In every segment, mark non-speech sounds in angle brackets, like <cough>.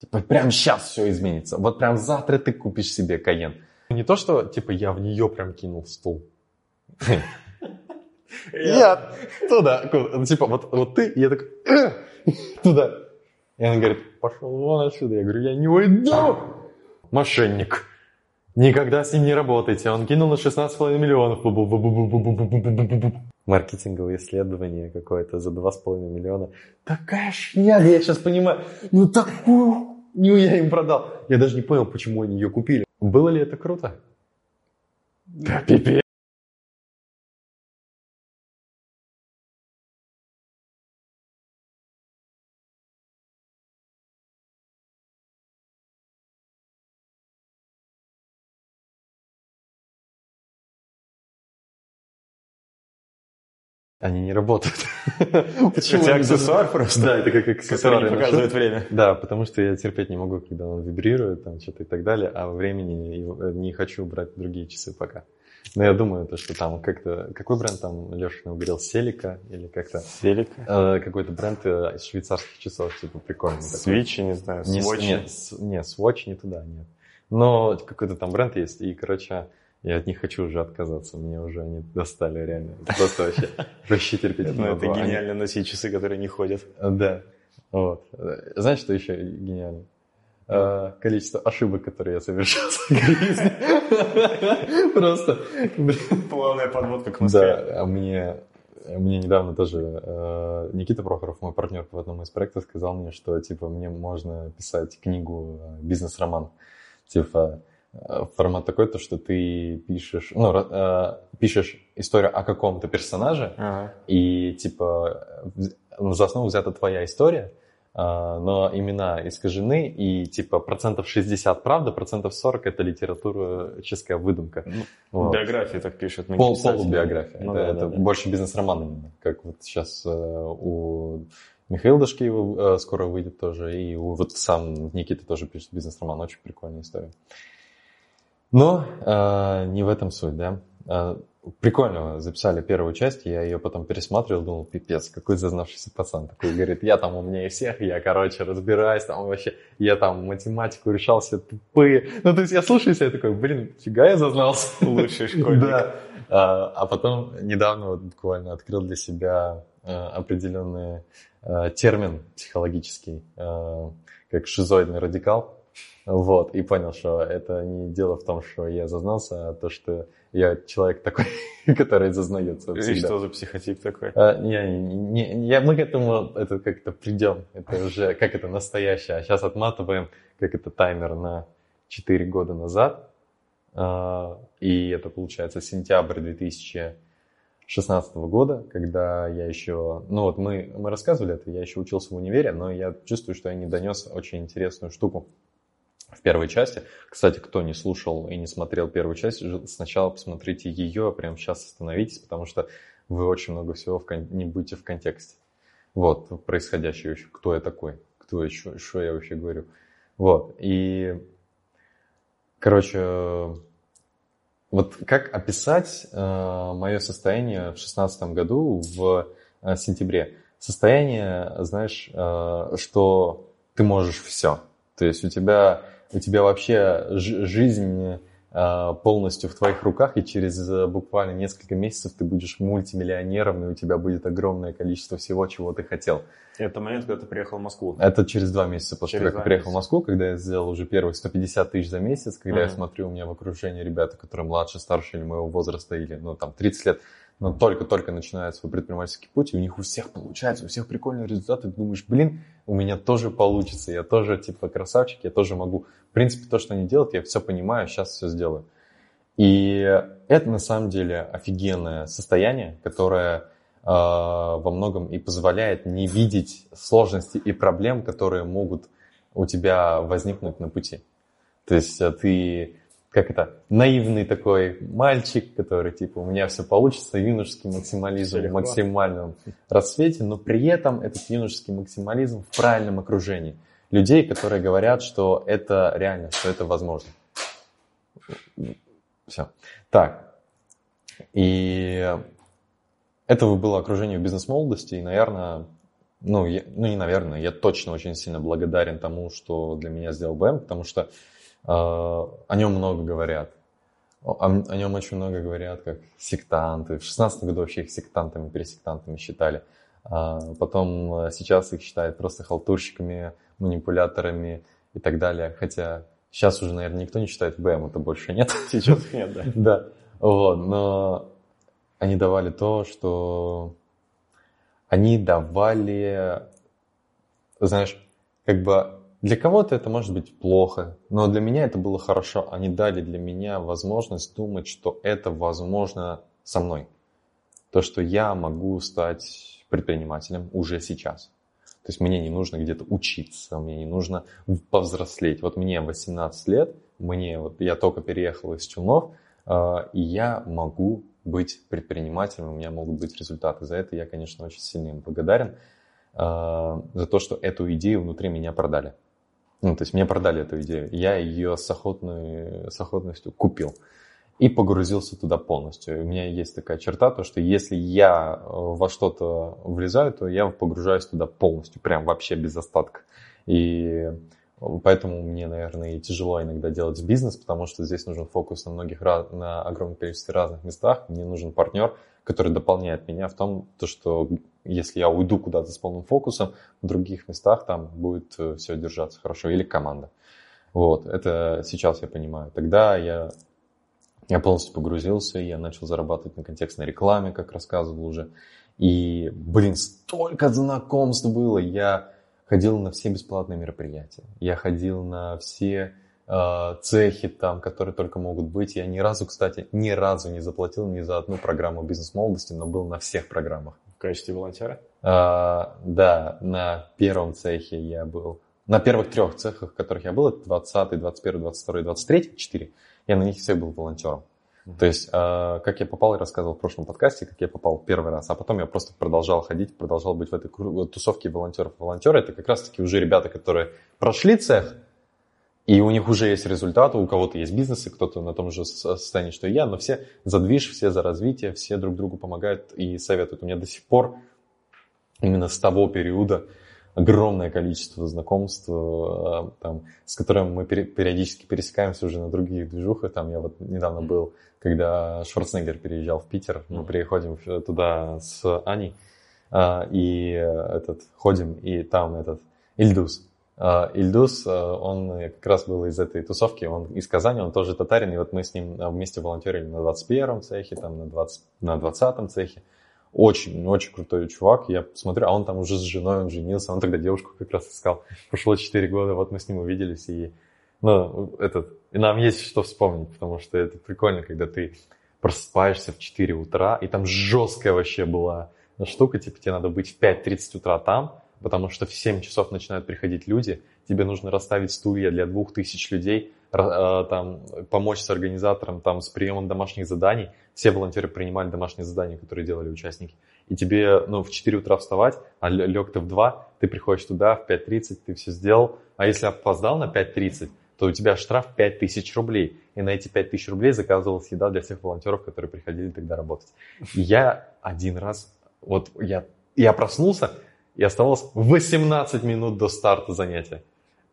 Типа, прям сейчас все изменится. Вот прям завтра ты купишь себе Каен. Не то, что, типа, я в нее прям кинул стул. Я туда. Ну, типа, вот, ты, я такой, «Э, <clears throat> туда. И он говорит, пошел вон отсюда. Я говорю, я не уйду. Мошенник. Никогда с ним не работайте. Он кинул на 16,5 миллионов. Маркетинговое исследование какое-то за 2,5 миллиона. Такая шняга, я сейчас понимаю. Ну такую не я им продал. Я даже не понял, почему они ее купили. Было ли это круто? Да, пипец. Они не работают. <laughs> Почему? Это аксессуар просто? Да, это как аксессуар. Который не показывает время. Да, потому что я терпеть не могу, когда он вибрирует, там что-то и так далее, а времени э, не хочу брать другие часы пока. Но я думаю, то, что там как-то... Какой бренд там, Леша говорил, Селика или как-то? Селика? Э, какой-то бренд э, из швейцарских часов, типа прикольный. Свичи, не знаю, Swatch. Не, не, Swatch не туда, нет. Но какой-то там бренд есть, и, короче, я от них хочу уже отказаться, мне уже они достали реально. Просто вообще, вообще терпеть не Это гениально носить часы, которые не ходят. Да. Вот. Знаешь, что еще гениально? Uh, количество ошибок, которые я совершал в жизни. Просто. Плавная подводка к Москве. Да, а мне, мне недавно тоже uh, Никита Прохоров, мой партнер в одном из проектов, сказал мне, что типа мне можно писать книгу, э, бизнес-роман. Типа, Э, формат такой, то, что ты пишешь, ну, э, пишешь историю о каком-то персонаже, ага. и, типа, за основу взята твоя история, э, но имена искажены, и, типа, процентов 60 правда, процентов 40 это литературическая выдумка. Ну, вот. Биографии так пишут. Пол, полубиография. Ну, это да, это да, больше бизнес-роман именно, как вот сейчас у Михаил Дашкиева скоро выйдет тоже, и вот сам Никита тоже пишет бизнес-роман, очень прикольная история. Но э, не в этом суть, да. Э, прикольно записали первую часть, я ее потом пересматривал, думал, пипец, какой зазнавшийся пацан. Такой говорит, я там умнее всех, я, короче, разбираюсь, там вообще, я там математику решал, все тупые. Ну, то есть я слушаю себя такой, блин, фига я зазнался. Лучший <laughs> школьник. Да. А, а потом недавно вот буквально открыл для себя определенный термин психологический, как шизоидный радикал. Вот, и понял, что это не дело в том, что я зазнался, а то, что я человек такой, <laughs> который зазнается всегда. И что за психотип такой? А, не, не, я, мы к этому это как-то придем. Это уже как это настоящее. А сейчас отматываем, как это таймер на 4 года назад. А, и это получается сентябрь 2016 года, когда я еще... Ну вот мы, мы рассказывали это, я еще учился в универе, но я чувствую, что я не донес очень интересную штуку в первой части. Кстати, кто не слушал и не смотрел первую часть, сначала посмотрите ее, а прямо сейчас остановитесь, потому что вы очень много всего в кон... не будете в контексте. Вот, происходящее еще, кто я такой, кто еще, что я вообще говорю. Вот, и, короче, вот как описать э, мое состояние в шестнадцатом году в э, сентябре? Состояние, знаешь, э, что ты можешь все. То есть у тебя у тебя вообще жизнь а, полностью в твоих руках, и через э, буквально несколько месяцев ты будешь мультимиллионером, и у тебя будет огромное количество всего, чего ты хотел. Это момент, когда ты приехал в Москву? Это через два месяца после того, как я приехал в Москву, когда я сделал уже первые 150 тысяч за месяц, когда uh-huh. я смотрю, у меня в окружении ребята, которые младше, старше или моего возраста, или ну там 30 лет, но только-только начинают свой предпринимательский путь, и у них у всех получается, у всех прикольные результаты, ты думаешь, блин, у меня тоже получится, я тоже типа красавчик, я тоже могу. В принципе, то, что они делают, я все понимаю, сейчас все сделаю. И это на самом деле офигенное состояние, которое э, во многом и позволяет не видеть сложности и проблем, которые могут у тебя возникнуть на пути. То есть э, ты как это, наивный такой мальчик, который типа у меня все получится, юношеский максимализм в максимальном расцвете, но при этом этот юношеский максимализм в правильном окружении. Людей, которые говорят, что это реально, что это возможно. Все. Так. И это было окружение в бизнес-молодости, и, наверное, ну, я, ну, не наверное, я точно очень сильно благодарен тому, что для меня сделал БМ, потому что о нем много говорят. О, о нем очень много говорят, как сектанты. В 16 году вообще их сектантами, пересектантами считали. А потом э, сейчас их считают просто халтурщиками, манипуляторами и так далее. Хотя сейчас уже, наверное, никто не считает БМ, это больше нет. <laughs> Сейчас нет, да. <laughs> Да, вот, но они давали то, что они давали, знаешь, как бы для кого-то это может быть плохо, но для меня это было хорошо. Они дали для меня возможность думать, что это возможно со мной. То, что я могу стать предпринимателем уже сейчас. То есть мне не нужно где-то учиться, мне не нужно повзрослеть. Вот мне 18 лет, мне вот я только переехал из Челнов, а, и я могу быть предпринимателем, у меня могут быть результаты. За это я, конечно, очень сильно им благодарен, а, за то, что эту идею внутри меня продали. Ну, то есть мне продали эту идею, я ее с, охотной, с охотностью купил и погрузился туда полностью. У меня есть такая черта, то что если я э, во что-то влезаю, то я погружаюсь туда полностью, прям вообще без остатка. И Поэтому мне, наверное, и тяжело иногда делать бизнес, потому что здесь нужен фокус на многих, на огромном количестве разных местах. Мне нужен партнер, который дополняет меня в том, то, что если я уйду куда-то с полным фокусом, в других местах там будет э, все держаться хорошо. Или команда. Вот, это сейчас я понимаю. Тогда я, я полностью погрузился, я начал зарабатывать на контекстной рекламе, как рассказывал уже. И, блин, столько знакомств было. Я ходил на все бесплатные мероприятия. Я ходил на все цехи там, которые только могут быть. Я ни разу, кстати, ни разу не заплатил ни за одну программу бизнес-молодости, но был на всех программах. В качестве волонтера? А, да, на первом цехе я был. На первых трех цехах, в которых я был, это 20, 21, 22, 23, 4, я на них все был волонтером. То есть, э, как я попал, я рассказывал в прошлом подкасте, как я попал первый раз, а потом я просто продолжал ходить, продолжал быть в этой тусовке волонтеров. Волонтеры это как раз-таки уже ребята, которые прошли цех, и у них уже есть результаты, у кого-то есть бизнесы, кто-то на том же состоянии, что и я, но все за движ, все за развитие, все друг другу помогают и советуют. У меня до сих пор именно с того периода огромное количество знакомств, э, там, с которыми мы периодически пересекаемся уже на других движухах. Там я вот недавно был, когда Шварценеггер переезжал в Питер, мы приходим туда с Аней, э, и этот, ходим, и там этот Ильдус. Э, Ильдус, он как раз был из этой тусовки, он из Казани, он тоже татарин, и вот мы с ним вместе волонтерили на 21-м цехе, там на, 20, на 20-м цехе. Очень, очень крутой чувак. Я смотрю, а он там уже с женой, он женился. Он тогда девушку как раз искал. Прошло 4 года, вот мы с ним увиделись. И, ну, этот, и нам есть что вспомнить, потому что это прикольно, когда ты просыпаешься в 4 утра, и там жесткая вообще была штука, типа тебе надо быть в 5.30 утра там, потому что в 7 часов начинают приходить люди, тебе нужно расставить стулья для 2000 людей, Э, там, помочь с организатором, там, с приемом домашних заданий. Все волонтеры принимали домашние задания, которые делали участники. И тебе, ну, в 4 утра вставать, а лег ты в 2, ты приходишь туда в 5.30, ты все сделал. А если опоздал на 5.30, то у тебя штраф 5000 рублей. И на эти 5000 рублей заказывалась еда для всех волонтеров, которые приходили тогда работать. И я один раз, вот я, я проснулся, и оставалось 18 минут до старта занятия.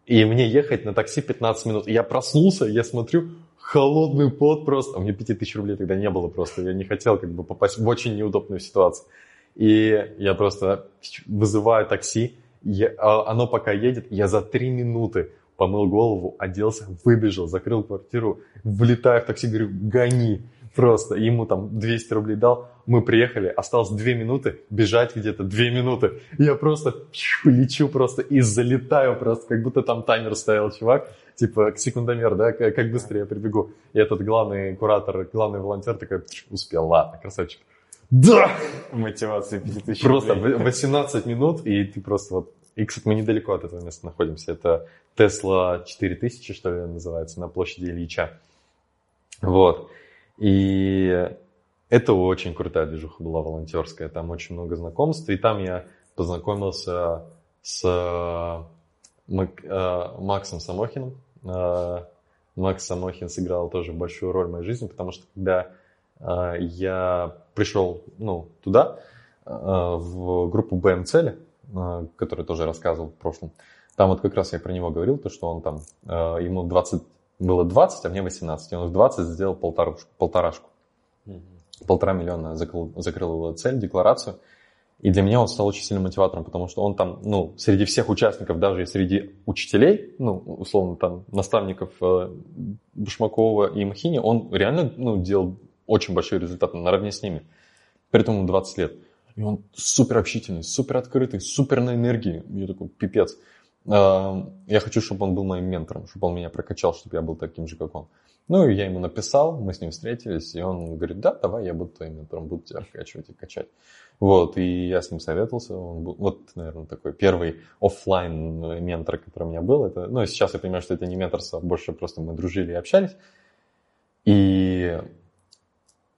И мне ехать на такси 15 минут. Я проснулся, я смотрю, холодный пот просто. А мне 5000 рублей тогда не было просто. Я не хотел как бы попасть в очень неудобную ситуацию. И я просто вызываю такси. Я, а оно пока едет, я за 3 минуты помыл голову, оделся, выбежал, закрыл квартиру, влетаю в такси, говорю, гони просто. Ему там 200 рублей дал, мы приехали, осталось 2 минуты, бежать где-то 2 минуты. Я просто лечу просто и залетаю просто, как будто там таймер стоял, чувак. Типа секундомер, да, как быстро я прибегу. И этот главный куратор, главный волонтер такой, успел, ладно, красавчик. Да! Мотивация 5000 Просто 18 минут, и ты просто вот... И, кстати, мы недалеко от этого места находимся. Это Тесла 4000, что ли, называется, на площади Ильича. Вот. И это очень крутая движуха была волонтерская, там очень много знакомств, и там я познакомился с э, Максом Самохиным. Э, Макс Самохин сыграл тоже большую роль в моей жизни, потому что когда э, я пришел ну, туда, в группу БМ Цели, э, который тоже рассказывал в прошлом. Там вот как раз я про него говорил, то, что он там, э, ему 20, было 20, а мне 18. И он в 20 сделал полторушку, полторашку. Mm-hmm. Полтора миллиона закрыл, закрыл цель, декларацию. И для меня он стал очень сильным мотиватором, потому что он там, ну, среди всех участников, даже и среди учителей, ну, условно, там, наставников э, Башмакова и Махини, он реально, ну, делал очень большие результаты наравне с ними. При этом ему 20 лет. И он супер общительный, супер открытый, супер на энергии. Я такой, пипец. Э, я хочу, чтобы он был моим ментором, чтобы он меня прокачал, чтобы я был таким же, как он. Ну, и я ему написал, мы с ним встретились, и он говорит, да, давай, я буду твоим ментором, буду тебя вкачивать и качать. Вот, и я с ним советовался. Он был, вот, наверное, такой первый офлайн ментор, который у меня был. Это, ну, сейчас я понимаю, что это не менторство, а больше просто мы дружили и общались. И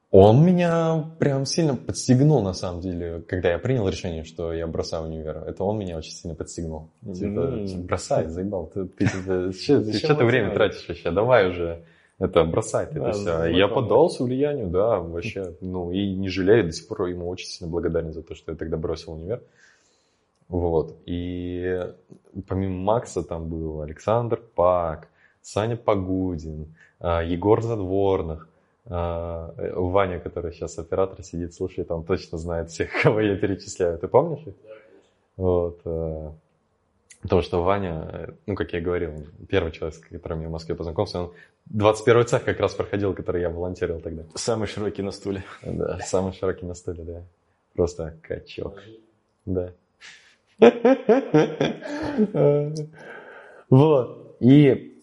он меня прям сильно подстегнул, на самом деле, когда я принял решение, что я бросаю универ. Это он меня очень сильно подстегнул. Типа, бросай, заебал. Ты, ты, ты, ты, <laughs> что ты время тратишь вообще? Давай уже это бросать это все. Я поддался влиянию, да, вообще, ну, и не жалею, до сих пор ему очень сильно благодарен за то, что я тогда бросил универ. Вот, и помимо Макса там был Александр Пак, Саня Погудин, а, Егор Задворных, Ваня, который сейчас оператор сидит, слушает, он точно знает всех, <laughs> кого я перечисляю. Ты помнишь их? Вот. А, Потому что Ваня, ну, как я говорил, первый человек, с которым я в Москве познакомился, он 21 цех как раз проходил, который я волонтерил тогда. Самый широкий на стуле. Да, самый широкий на стуле, да. Просто качок. Да. <laughs> Вот. И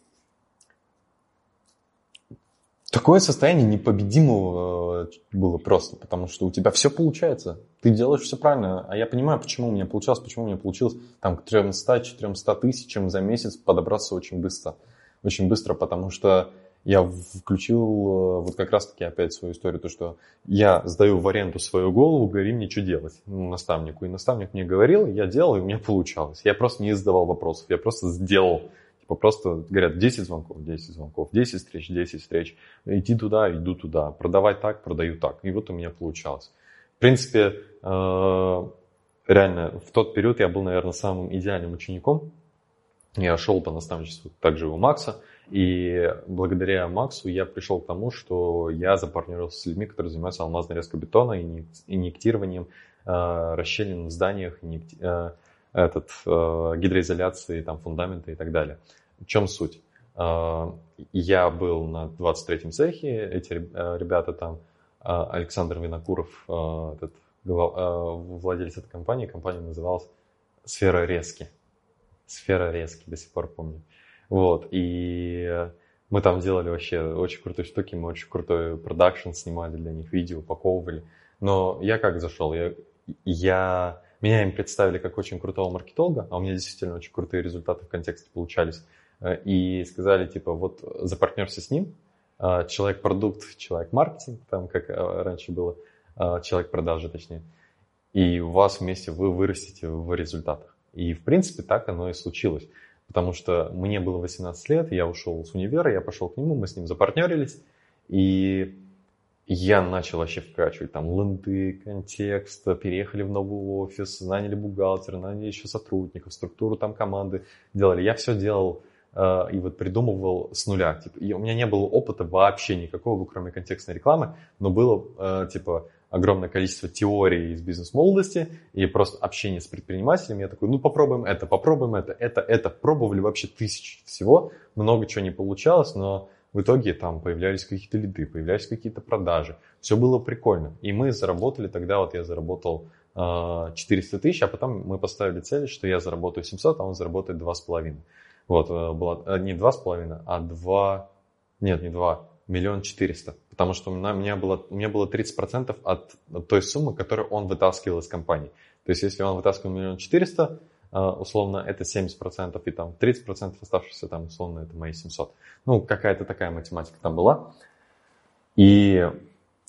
Такое состояние непобедимого э, было просто, потому что у тебя все получается. Ты делаешь все правильно. А я понимаю, почему у меня получалось, почему у меня получилось там к 300-400 тысячам за месяц подобраться очень быстро. Очень быстро, потому что я включил э, вот как раз-таки опять свою историю, то, что я сдаю в аренду свою голову, говори мне, что делать ну, наставнику. И наставник мне говорил, я делал, и у меня получалось. Я просто не задавал вопросов, я просто сделал Типа просто говорят 10 звонков, 10 звонков, 10 встреч, 10 встреч. Иди туда, иду туда. Продавай так, продаю так. И вот у меня получалось. В принципе, э, реально, в тот период я был, наверное, самым идеальным учеником. Я шел по наставничеству также у Макса. И благодаря Максу я пришел к тому, что я запартнерился с людьми, которые занимаются алмазной резкой бетона, инъектированием, э, расщелин в зданиях, э, этот, э, гидроизоляции, там, фундамента и так далее. В чем суть? Э, я был на 23-м цехе, эти э, ребята там, Александр Винокуров, этот, владелец этой компании, компания называлась «Сфера резки». «Сфера резки», до сих пор помню. Вот, и мы там делали вообще очень крутые штуки, мы очень крутой продакшн снимали для них, видео упаковывали. Но я как зашел? Я, я меня им представили как очень крутого маркетолога, а у меня действительно очень крутые результаты в контексте получались. Э, и сказали, типа, вот запартнерся с ним, э, человек-продукт, человек-маркетинг, там, как э, раньше было, человек-продажи, точнее. И у вас вместе вы вырастете в результатах. И, в принципе, так оно и случилось. Потому что мне было 18 лет, я ушел с универа, я пошел к нему, мы с ним запартнерились. И я начал вообще вкачивать там ленты, контекст, переехали в новый офис, наняли бухгалтера, наняли еще сотрудников, структуру там команды делали. Я все делал э, и вот придумывал с нуля. Типа, и у меня не было опыта вообще никакого, кроме контекстной рекламы, но было э, типа огромное количество теорий из бизнес-молодости и просто общение с предпринимателями. Я такой, ну попробуем это, попробуем это, это, это. Пробовали вообще тысячи всего, много чего не получалось, но в итоге там появлялись какие-то лиды, появлялись какие-то продажи. Все было прикольно. И мы заработали, тогда вот я заработал 400 а, тысяч, а потом мы поставили цель, что я заработаю 700, а он заработает 2,5. Вот, э, было э, не 2,5, а 2, нет, не 2, миллион четыреста. Потому что у меня было, у меня было 30% от той суммы, которую он вытаскивал из компании. То есть, если он вытаскивал миллион четыреста, условно, это 70%, и там 30% оставшихся, там, условно, это мои 700. Ну, какая-то такая математика там была. И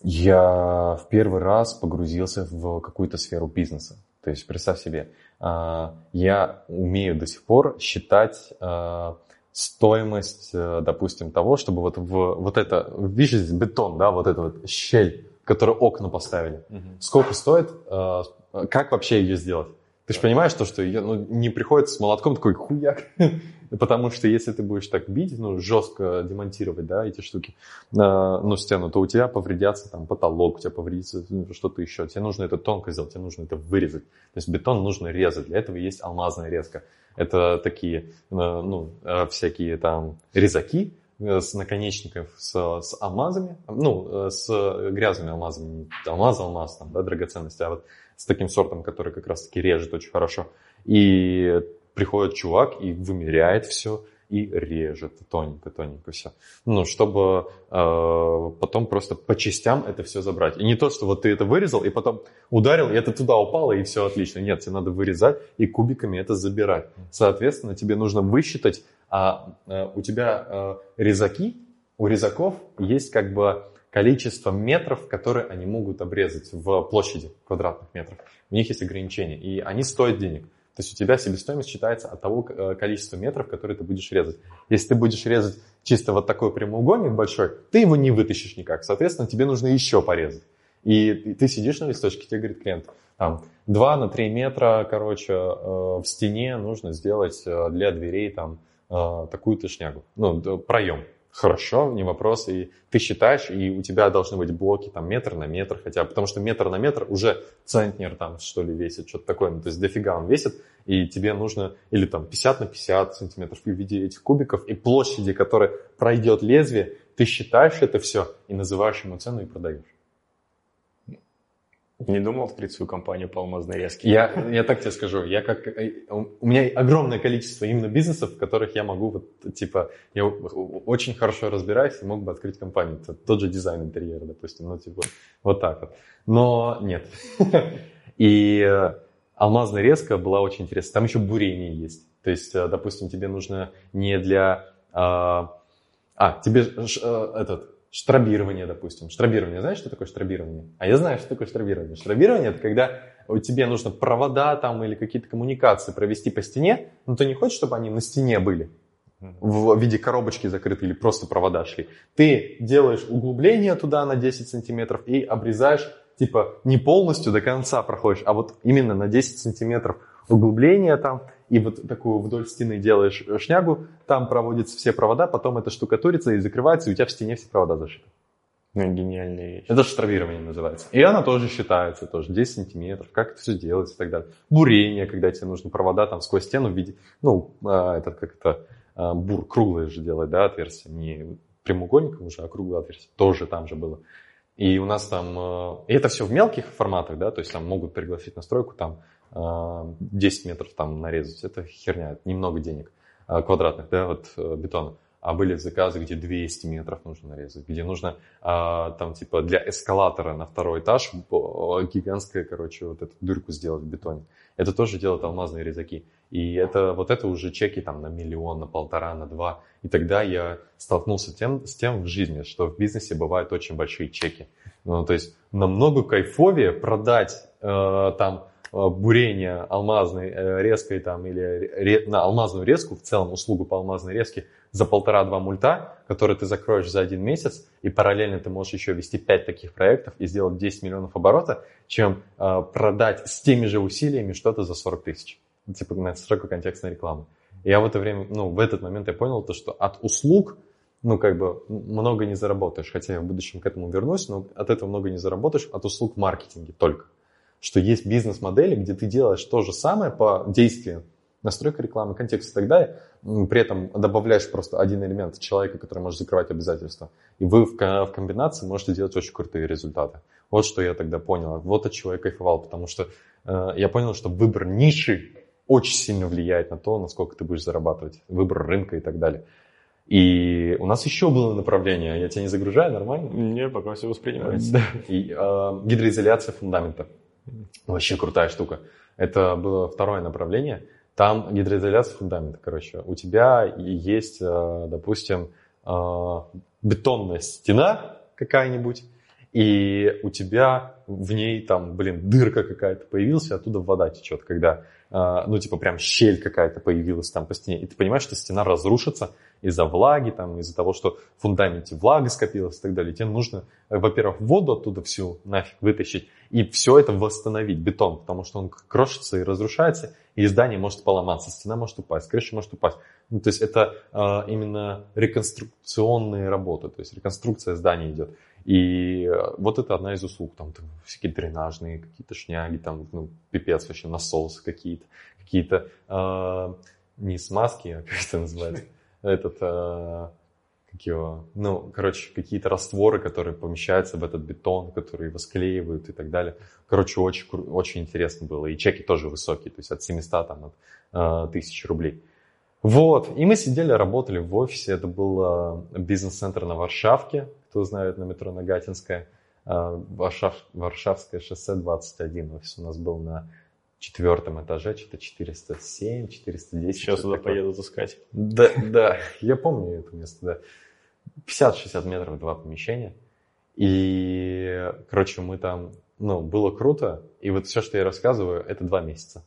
я в первый раз погрузился в какую-то сферу бизнеса. То есть, представь себе, а, я умею до сих пор считать а, стоимость, э, допустим, того, чтобы вот в вот это, видишь, бетон, да, вот эта вот щель, которую окна поставили. Угу. Сколько стоит, как вообще ее сделать? Ты же понимаешь то, что я, ну, не приходится с молотком такой хуяк. <laughs> Потому что если ты будешь так бить, ну, жестко демонтировать, да, эти штуки, э, ну, стену, то у тебя повредятся там потолок, у тебя повредится ну, что-то еще. Тебе нужно это тонко сделать, тебе нужно это вырезать. То есть бетон нужно резать. Для этого есть алмазная резка. Это такие, э, ну, э, всякие там резаки, э, с наконечников с, с алмазами, ну, с грязными алмазами, алмаз, алмаз, там, да, драгоценности, а вот с таким сортом, который как раз-таки режет очень хорошо. И приходит чувак и вымеряет все, и режет тоненько-тоненько все. Ну, чтобы э, потом просто по частям это все забрать. И не то, что вот ты это вырезал, и потом ударил, и это туда упало, и все отлично. Нет, тебе надо вырезать и кубиками это забирать. Соответственно, тебе нужно высчитать, а э, у тебя э, резаки, у резаков есть как бы количество метров, которые они могут обрезать в площади квадратных метров. У них есть ограничения, и они стоят денег. То есть у тебя себестоимость считается от того э, количества метров, которые ты будешь резать. Если ты будешь резать чисто вот такой прямоугольник большой, ты его не вытащишь никак. Соответственно, тебе нужно еще порезать. И ты сидишь на листочке, тебе говорит клиент, там, 2 на 3 метра, короче, э, в стене нужно сделать э, для дверей там такую-то шнягу, ну, проем. Хорошо, не вопрос. И ты считаешь, и у тебя должны быть блоки там метр на метр хотя, потому что метр на метр уже центнер там что ли весит, что-то такое. Ну, то есть дофига он весит, и тебе нужно или там 50 на 50 сантиметров в виде этих кубиков, и площади, которые пройдет лезвие, ты считаешь это все и называешь ему цену и продаешь. Не думал открыть свою компанию по алмазной резке? Я, я так тебе скажу, я как, э, у меня огромное количество именно бизнесов, в которых я могу, вот, типа, я очень хорошо разбираюсь и мог бы открыть компанию. Это тот же дизайн интерьера, допустим, ну, типа, вот так вот. Но нет. <laughs> И э, алмазная резка была очень интересная. Там еще бурение есть. То есть, э, допустим, тебе нужно не для... А, а тебе этот Штробирование, допустим. Штробирование, знаешь, что такое штробирование? А я знаю, что такое штробирование. Штробирование – это когда тебе нужно провода там или какие-то коммуникации провести по стене, но ты не хочешь, чтобы они на стене были в виде коробочки закрыты или просто провода шли. Ты делаешь углубление туда на 10 сантиметров и обрезаешь, типа не полностью до конца проходишь, а вот именно на 10 сантиметров углубление там, и вот такую вдоль стены делаешь шнягу, там проводятся все провода, потом это штукатурится и закрывается, и у тебя в стене все провода зашиты. Ну, гениальная вещь. Это штравирование называется. И она тоже считается, тоже 10 сантиметров, как это все делается и так далее. Бурение, когда тебе нужны провода там сквозь стену в виде, ну, а, это как это, а, бур круглое же делать, да, отверстие, не прямоугольником уже, а круглое отверстие. Тоже там же было. И у нас там, а, и это все в мелких форматах, да, то есть там могут пригласить на стройку, там 10 метров там нарезать, это херня, это немного денег а, квадратных, да, вот э, бетона. А были заказы, где 200 метров нужно нарезать, где нужно там типа для эскалатора на второй этаж гигантская, короче, вот эту дырку сделать в бетоне. Это тоже делают алмазные резаки. И это, вот это уже чеки там на миллион, на полтора, на два. И тогда я столкнулся тем, с тем в жизни, что в бизнесе бывают очень большие чеки. Ну, то есть намного кайфовее продать э, там Э, бурения алмазной э, резкой там или на алмазную резку, в целом услугу по алмазной резке за полтора-два мульта, которые ты закроешь за один месяц, и параллельно ты можешь еще вести 5 таких проектов и сделать 10 миллионов оборота, чем э, продать с теми же усилиями что-то за 40 тысяч. Типа на сроку контекстной рекламы. И я в это время, ну, в этот момент я понял то, что от услуг ну, как бы, много не заработаешь. Хотя я в будущем к этому вернусь, но от этого много не заработаешь, от услуг в маркетинге только что есть бизнес-модели, где ты делаешь то же самое по действию, настройка рекламы, контекст и так далее, при этом добавляешь просто один элемент человека, который может закрывать обязательства. И вы в, в комбинации можете делать очень крутые результаты. Вот что я тогда понял. Вот от чего я кайфовал, потому что э, я понял, что выбор ниши очень сильно влияет на то, насколько ты будешь зарабатывать, выбор рынка и так далее. И у нас еще было направление, я тебя не загружаю, нормально? Не, пока все воспринимается. И, э, гидроизоляция фундамента. Вообще крутая штука. Это было второе направление. Там гидроизоляция фундамента, короче. У тебя есть, э, допустим, э, бетонная стена какая-нибудь, и у тебя в ней там, блин, дырка какая-то появилась, и оттуда вода течет, когда, э, ну, типа, прям щель какая-то появилась там по стене, и ты понимаешь, что стена разрушится из-за влаги, там, из-за того, что в фундаменте влага скопилась и так далее. Тебе нужно, во-первых, воду оттуда всю нафиг вытащить, и все это восстановить, бетон, потому что он крошится и разрушается, и здание может поломаться, стена может упасть, крыша может упасть. Ну, то есть это э, именно реконструкционные работы, то есть реконструкция здания идет. И вот это одна из услуг, там, там всякие дренажные какие-то шняги, там, ну, пипец вообще, насосы какие-то, какие-то, э, не смазки, а как это называется, этот, как его, ну, короче, какие-то растворы, которые помещаются в этот бетон, которые его склеивают и так далее. Короче, очень, очень интересно было. И чеки тоже высокие, то есть от 700 там, от э, рублей. Вот, и мы сидели, работали в офисе, это был э, бизнес-центр на Варшавке, кто знает, на метро Нагатинская, э, Варшав, Варшавское шоссе 21, офис у нас был на четвертом этаже, что-то 407, 410. Сейчас туда такое. поеду таскать. Да, да, я помню это место, да. 50-60 метров два помещения. И, короче, мы там, ну, было круто. И вот все, что я рассказываю, это два месяца.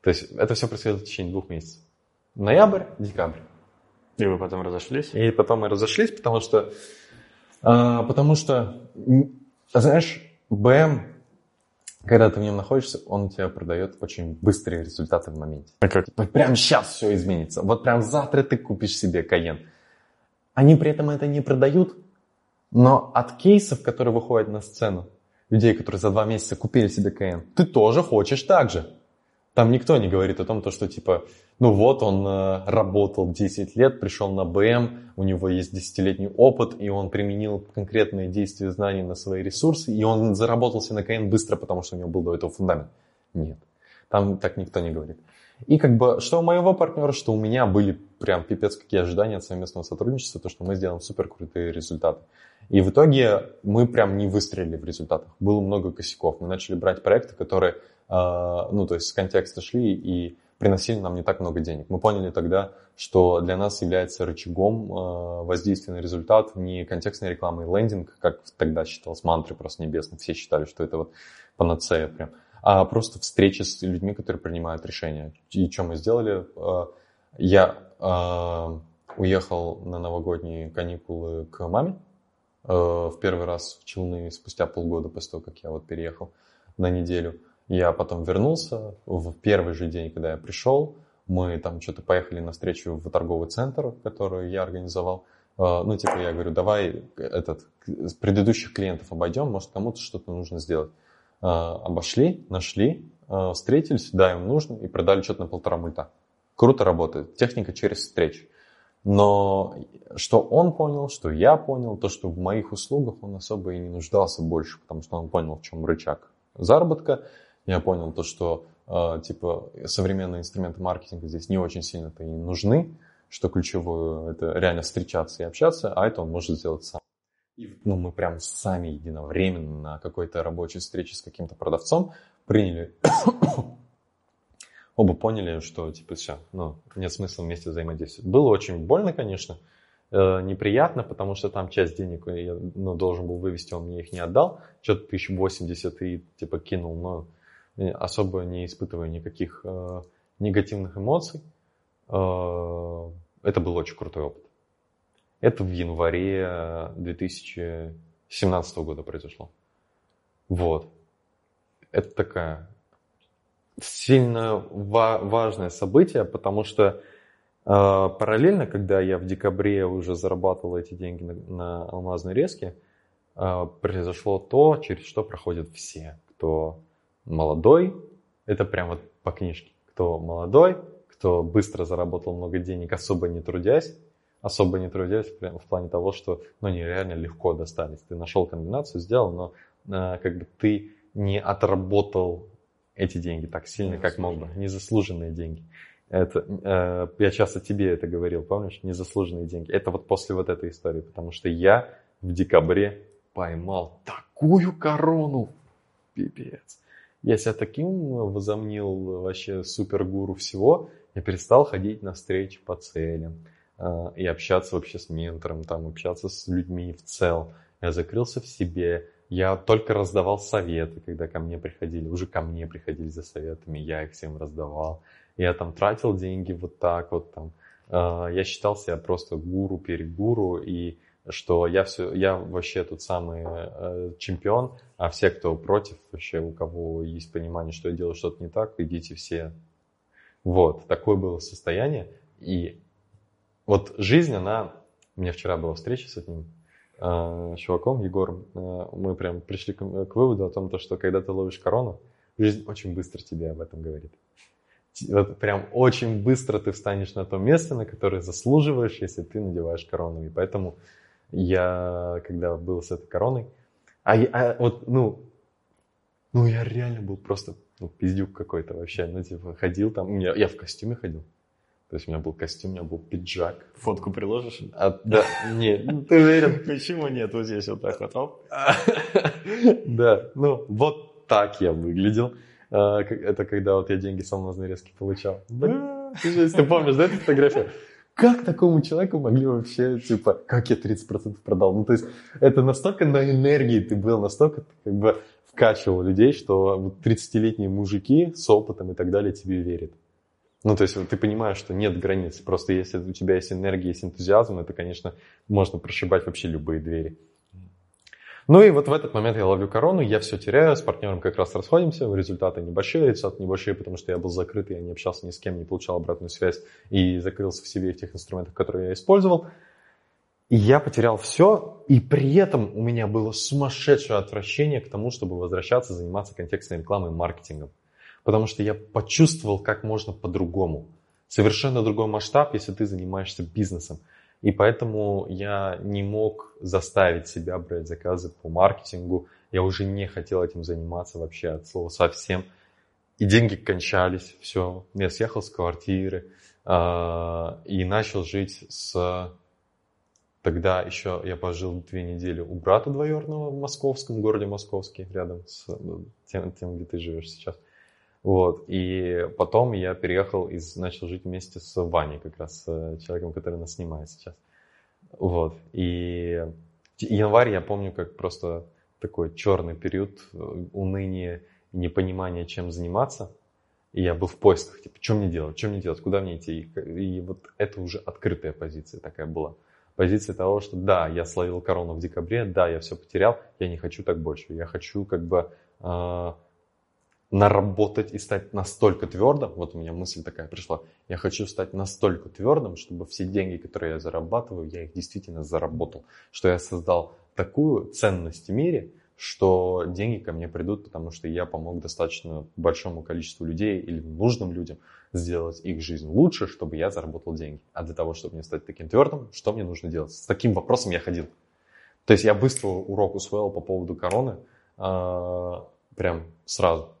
То есть это все происходило в течение двух месяцев. Ноябрь, декабрь. И вы потом разошлись? И потом мы разошлись, потому что, а, потому что, знаешь, БМ, когда ты в нем находишься, он тебе продает очень быстрые результаты в моменте. А как? Вот прямо сейчас все изменится. Вот прям завтра ты купишь себе Каен. Они при этом это не продают, но от кейсов, которые выходят на сцену, людей, которые за два месяца купили себе КН, ты тоже хочешь так же. Там никто не говорит о том, то, что типа, ну вот он э, работал 10 лет, пришел на БМ, у него есть десятилетний опыт, и он применил конкретные действия знаний на свои ресурсы, и он заработался на КН быстро, потому что у него был до этого фундамент. Нет, там так никто не говорит. И как бы, что у моего партнера, что у меня были прям пипец какие ожидания от совместного сотрудничества, то, что мы сделаем супер крутые результаты. И в итоге мы прям не выстрелили в результатах. Было много косяков. Мы начали брать проекты, которые, э, ну, то есть с контекста шли и приносили нам не так много денег. Мы поняли тогда, что для нас является рычагом э, воздействия на результат не контекстная реклама и лендинг, как тогда считалось мантрой просто небесной. Все считали, что это вот панацея прям а просто встречи с людьми, которые принимают решения. И что мы сделали? А, я а, уехал на новогодние каникулы к маме а, в первый раз в Челны спустя полгода после того, как я вот переехал на неделю. Я потом вернулся в первый же день, когда я пришел. Мы там что-то поехали на встречу в торговый центр, который я организовал. Ну, типа, я говорю, давай этот, предыдущих клиентов обойдем, может, кому-то что-то нужно сделать. А, обошли, нашли, а, встретились, да, им нужно, и продали что-то на полтора мульта. Круто работает. Техника через встречу. Но что он понял, что я понял, то, что в моих услугах он особо и не нуждался больше, потому что он понял, в чем рычаг заработка. Я понял то, что э, типа современные инструменты маркетинга здесь не очень сильно-то и нужны, что ключевое это реально встречаться и общаться, а это он может сделать сам. И ну, мы прям сами единовременно на какой-то рабочей встрече с каким-то продавцом приняли, <coughs> оба поняли, что типа все, ну, нет смысла вместе взаимодействовать. Было очень больно, конечно, э, неприятно, потому что там часть денег я ну, должен был вывести, он мне их не отдал, что-то 1080 и типа кинул, но э, особо не испытывая никаких э, негативных эмоций. Э, это был очень крутой опыт. Это в январе 2017 года произошло. Вот. Это такая сильно ва- важное событие, потому что э, параллельно, когда я в декабре уже зарабатывал эти деньги на, на алмазной резке, э, произошло то, через что проходят все. Кто молодой, это прям вот по книжке. Кто молодой, кто быстро заработал много денег, особо не трудясь, особо не трудясь в плане того, что ну, нереально легко достались. Ты нашел комбинацию, сделал, но э, как бы ты не отработал эти деньги так сильно, как мог бы. Незаслуженные деньги. Это, э, я часто тебе это говорил, помнишь? Незаслуженные деньги. Это вот после вот этой истории, потому что я в декабре поймал такую корону. Пипец. Я себя таким возомнил вообще супергуру всего, я перестал ходить на встречи по целям и общаться вообще с ментором, там, общаться с людьми в целом. Я закрылся в себе, я только раздавал советы, когда ко мне приходили, уже ко мне приходили за советами, я их всем раздавал. Я там тратил деньги вот так вот там. А, я считал себя просто гуру, перегуру, и что я все, я вообще тут самый э, чемпион, а все, кто против, вообще у кого есть понимание, что я делаю что-то не так, идите все. Вот, такое было состояние. И вот жизнь, она... У меня вчера была встреча с этим э, чуваком, Егором. Э, мы прям пришли к, к выводу о том, что когда ты ловишь корону, жизнь очень быстро тебе об этом говорит. Вот прям очень быстро ты встанешь на то место, на которое заслуживаешь, если ты надеваешь корону. И поэтому я, когда был с этой короной, а, а вот, ну, ну, я реально был просто, ну, пиздюк какой-то вообще, ну, типа, ходил там, я, я в костюме ходил, то есть у меня был костюм, у меня был пиджак. Фотку приложишь? А, да, нет, ну, ты уверен? <laughs> Почему нет? Вот здесь вот так вот. <laughs> Да, ну, вот так я выглядел. А, это когда вот я деньги с алмазной резки получал. Ты помнишь, да, эту фотографию? как такому человеку могли вообще, типа, как я 30% продал? Ну, то есть, это настолько на энергии ты был, настолько ты как бы вкачивал людей, что вот 30-летние мужики с опытом и так далее тебе верят. Ну, то есть, ты понимаешь, что нет границ. Просто если у тебя есть энергия, есть энтузиазм, это, конечно, можно прошибать вообще любые двери. Ну и вот в этот момент я ловлю корону, я все теряю, с партнером как раз расходимся, результаты небольшие, результаты небольшие, потому что я был закрыт, я не общался ни с кем, не получал обратную связь и закрылся в себе в тех инструментах, которые я использовал. И я потерял все, и при этом у меня было сумасшедшее отвращение к тому, чтобы возвращаться, заниматься контекстной рекламой и маркетингом. Потому что я почувствовал, как можно по-другому. Совершенно другой масштаб, если ты занимаешься бизнесом. И поэтому я не мог заставить себя брать заказы по маркетингу. Я уже не хотел этим заниматься вообще от слова совсем. И деньги кончались, все. Я съехал с квартиры э, и начал жить с... Тогда еще я пожил две недели у брата двоюродного в московском, городе Московский, рядом с ну, тем, тем где ты живешь сейчас. Вот. И потом я переехал и начал жить вместе с Ваней, как раз э, человеком, который нас снимает сейчас. Вот. И январь я помню как просто такой черный период э, уныния, непонимания, чем заниматься. И я был в поисках, типа, что мне делать, что мне делать, куда мне идти. И вот это уже открытая позиция такая была. Позиция того, что да, я словил корону в декабре, да, я все потерял, я не хочу так больше. Я хочу как бы э, наработать и стать настолько твердым, вот у меня мысль такая пришла, я хочу стать настолько твердым, чтобы все деньги, которые я зарабатываю, я их действительно заработал, что я создал такую ценность в мире, что деньги ко мне придут, потому что я помог достаточно большому количеству людей или нужным людям сделать их жизнь лучше, чтобы я заработал деньги. А для того, чтобы мне стать таким твердым, что мне нужно делать? С таким вопросом я ходил. То есть я быстро урок усвоил по поводу короны, э, прям сразу.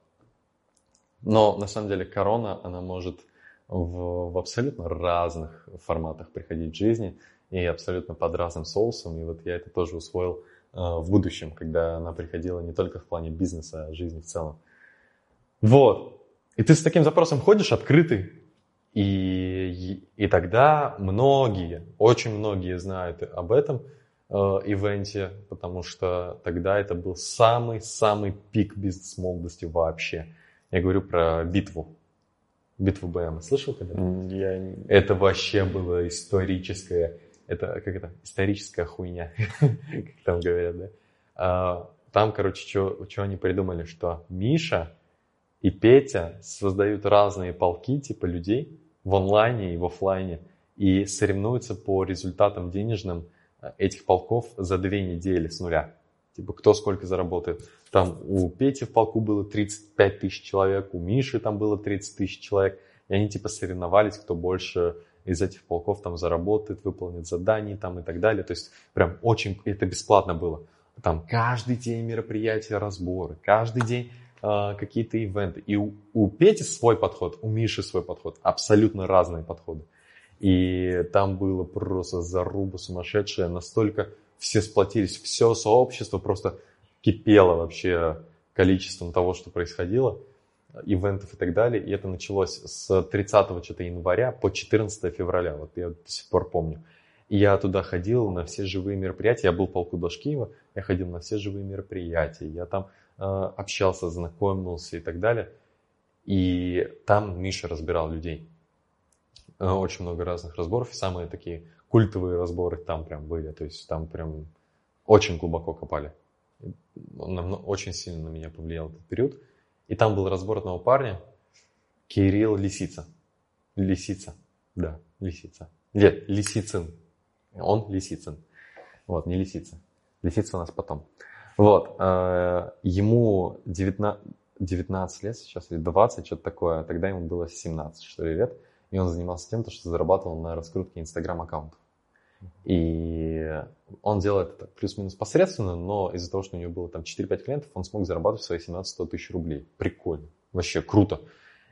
Но на самом деле корона, она может в, в абсолютно разных форматах приходить в жизни и абсолютно под разным соусом. И вот я это тоже усвоил э, в будущем, когда она приходила не только в плане бизнеса, а жизни в целом. Вот. И ты с таким запросом ходишь открытый, и, и тогда многие, очень многие знают об этом э, ивенте, потому что тогда это был самый-самый пик бизнес-молодости вообще. Я говорю про битву. Битву БМ. Слышал когда? Я... Это вообще было историческое. Это как это? Историческая хуйня, <laughs> как там говорят, да? А, там, короче, что они придумали, что Миша и Петя создают разные полки типа людей в онлайне и в офлайне и соревнуются по результатам денежным э, этих полков за две недели с нуля. Типа, кто сколько заработает. Там у Пети в полку было 35 тысяч человек, у Миши там было 30 тысяч человек. И они типа соревновались, кто больше из этих полков там заработает, выполнит задания там и так далее. То есть прям очень, это бесплатно было. Там каждый день мероприятия, разборы, каждый день э, какие-то ивенты. И у, у Пети свой подход, у Миши свой подход. Абсолютно разные подходы. И там было просто заруба сумасшедшая, настолько все сплотились, все сообщество просто кипело вообще количеством того, что происходило, ивентов и так далее. И это началось с 30 что-то января по 14 февраля, вот я до сих пор помню. И я туда ходил на все живые мероприятия. Я был в полку Дашкиева, я ходил на все живые мероприятия. Я там э, общался, знакомился и так далее. И там Миша разбирал людей. Э, очень много разных разборов. И самые такие культовые разборы там прям были. То есть там прям очень глубоко копали. Он очень сильно на меня повлиял этот период. И там был разбор одного парня, Кирилл Лисица. Лисица, да, Лисица. Нет, Лисицын. Он Лисицын. Вот, не Лисица. Лисица у нас потом. Вот, э, ему 19, 19 лет сейчас, или 20, что-то такое. Тогда ему было 17, что ли, лет. И он занимался тем, что зарабатывал на раскрутке инстаграм-аккаунтов. И он делает это плюс-минус посредственно, но из-за того, что у него было там 4-5 клиентов, он смог зарабатывать свои 17-100 тысяч рублей. Прикольно. Вообще круто.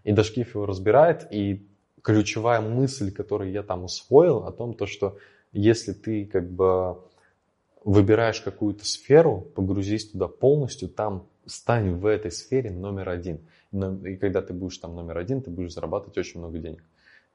И Дашкиф его разбирает, и ключевая мысль, которую я там усвоил, о том, то, что если ты как бы выбираешь какую-то сферу, погрузись туда полностью, там стань в этой сфере номер один. И когда ты будешь там номер один, ты будешь зарабатывать очень много денег.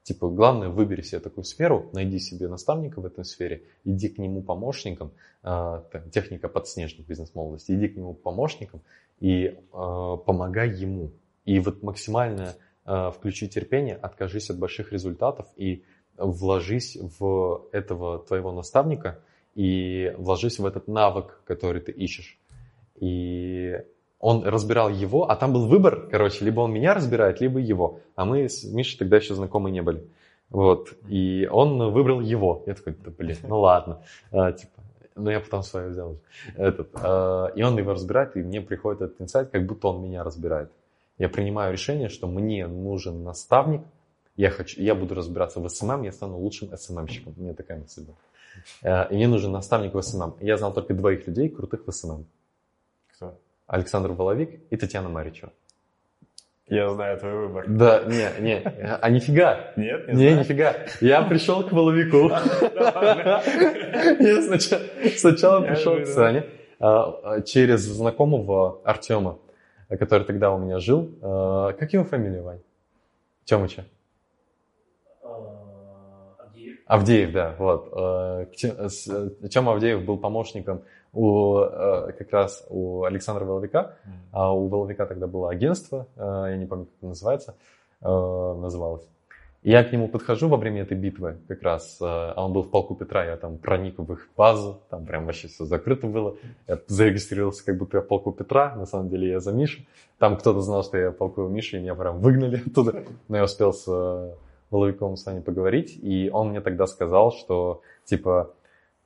Типа, главное, выбери себе такую сферу, найди себе наставника в этой сфере, иди к нему помощником, э, техника подснежник бизнес-молодости, иди к нему помощником и э, помогай ему. И вот максимально э, включи терпение, откажись от больших результатов и вложись в этого твоего наставника и вложись в этот навык, который ты ищешь. И он разбирал его, а там был выбор, короче, либо он меня разбирает, либо его. А мы с Мишей тогда еще знакомы не были. Вот. И он выбрал его. Я такой, да блин, ну ладно. А, типа, ну я потом свое взял. Этот, а, и он его разбирает, и мне приходит этот инсайт, как будто он меня разбирает. Я принимаю решение, что мне нужен наставник, я, хочу, я буду разбираться в SMM, я стану лучшим SMM щиком. У меня такая мысль была. А, и мне нужен наставник в SMM. Я знал только двоих людей, крутых в SMM. Александр Воловик и Татьяна Маричева. Я знаю твой выбор. Да, не, не, а нифига. Нет, не, не нифига. Я пришел к Воловику. Я сначала пришел к Сане а, а, через знакомого Артема, который тогда у меня жил. А, как его фамилия, Вань? Темыча. Авдеев. Авдеев, да, вот. Тема Авдеев был помощником у э, как раз у Александра Воловика, mm. а у Воловика тогда было агентство, э, я не помню, как это называется, э, называлось. И я к нему подхожу во время этой битвы как раз, а он был в полку Петра, я там проник в их базу, там прям вообще все закрыто было. Я зарегистрировался, как будто я в полку Петра, на самом деле я за Мишу. Там кто-то знал, что я в полку Миши, и меня прям выгнали <laughs> оттуда. Но я успел с Воловиком с вами поговорить, и он мне тогда сказал, что типа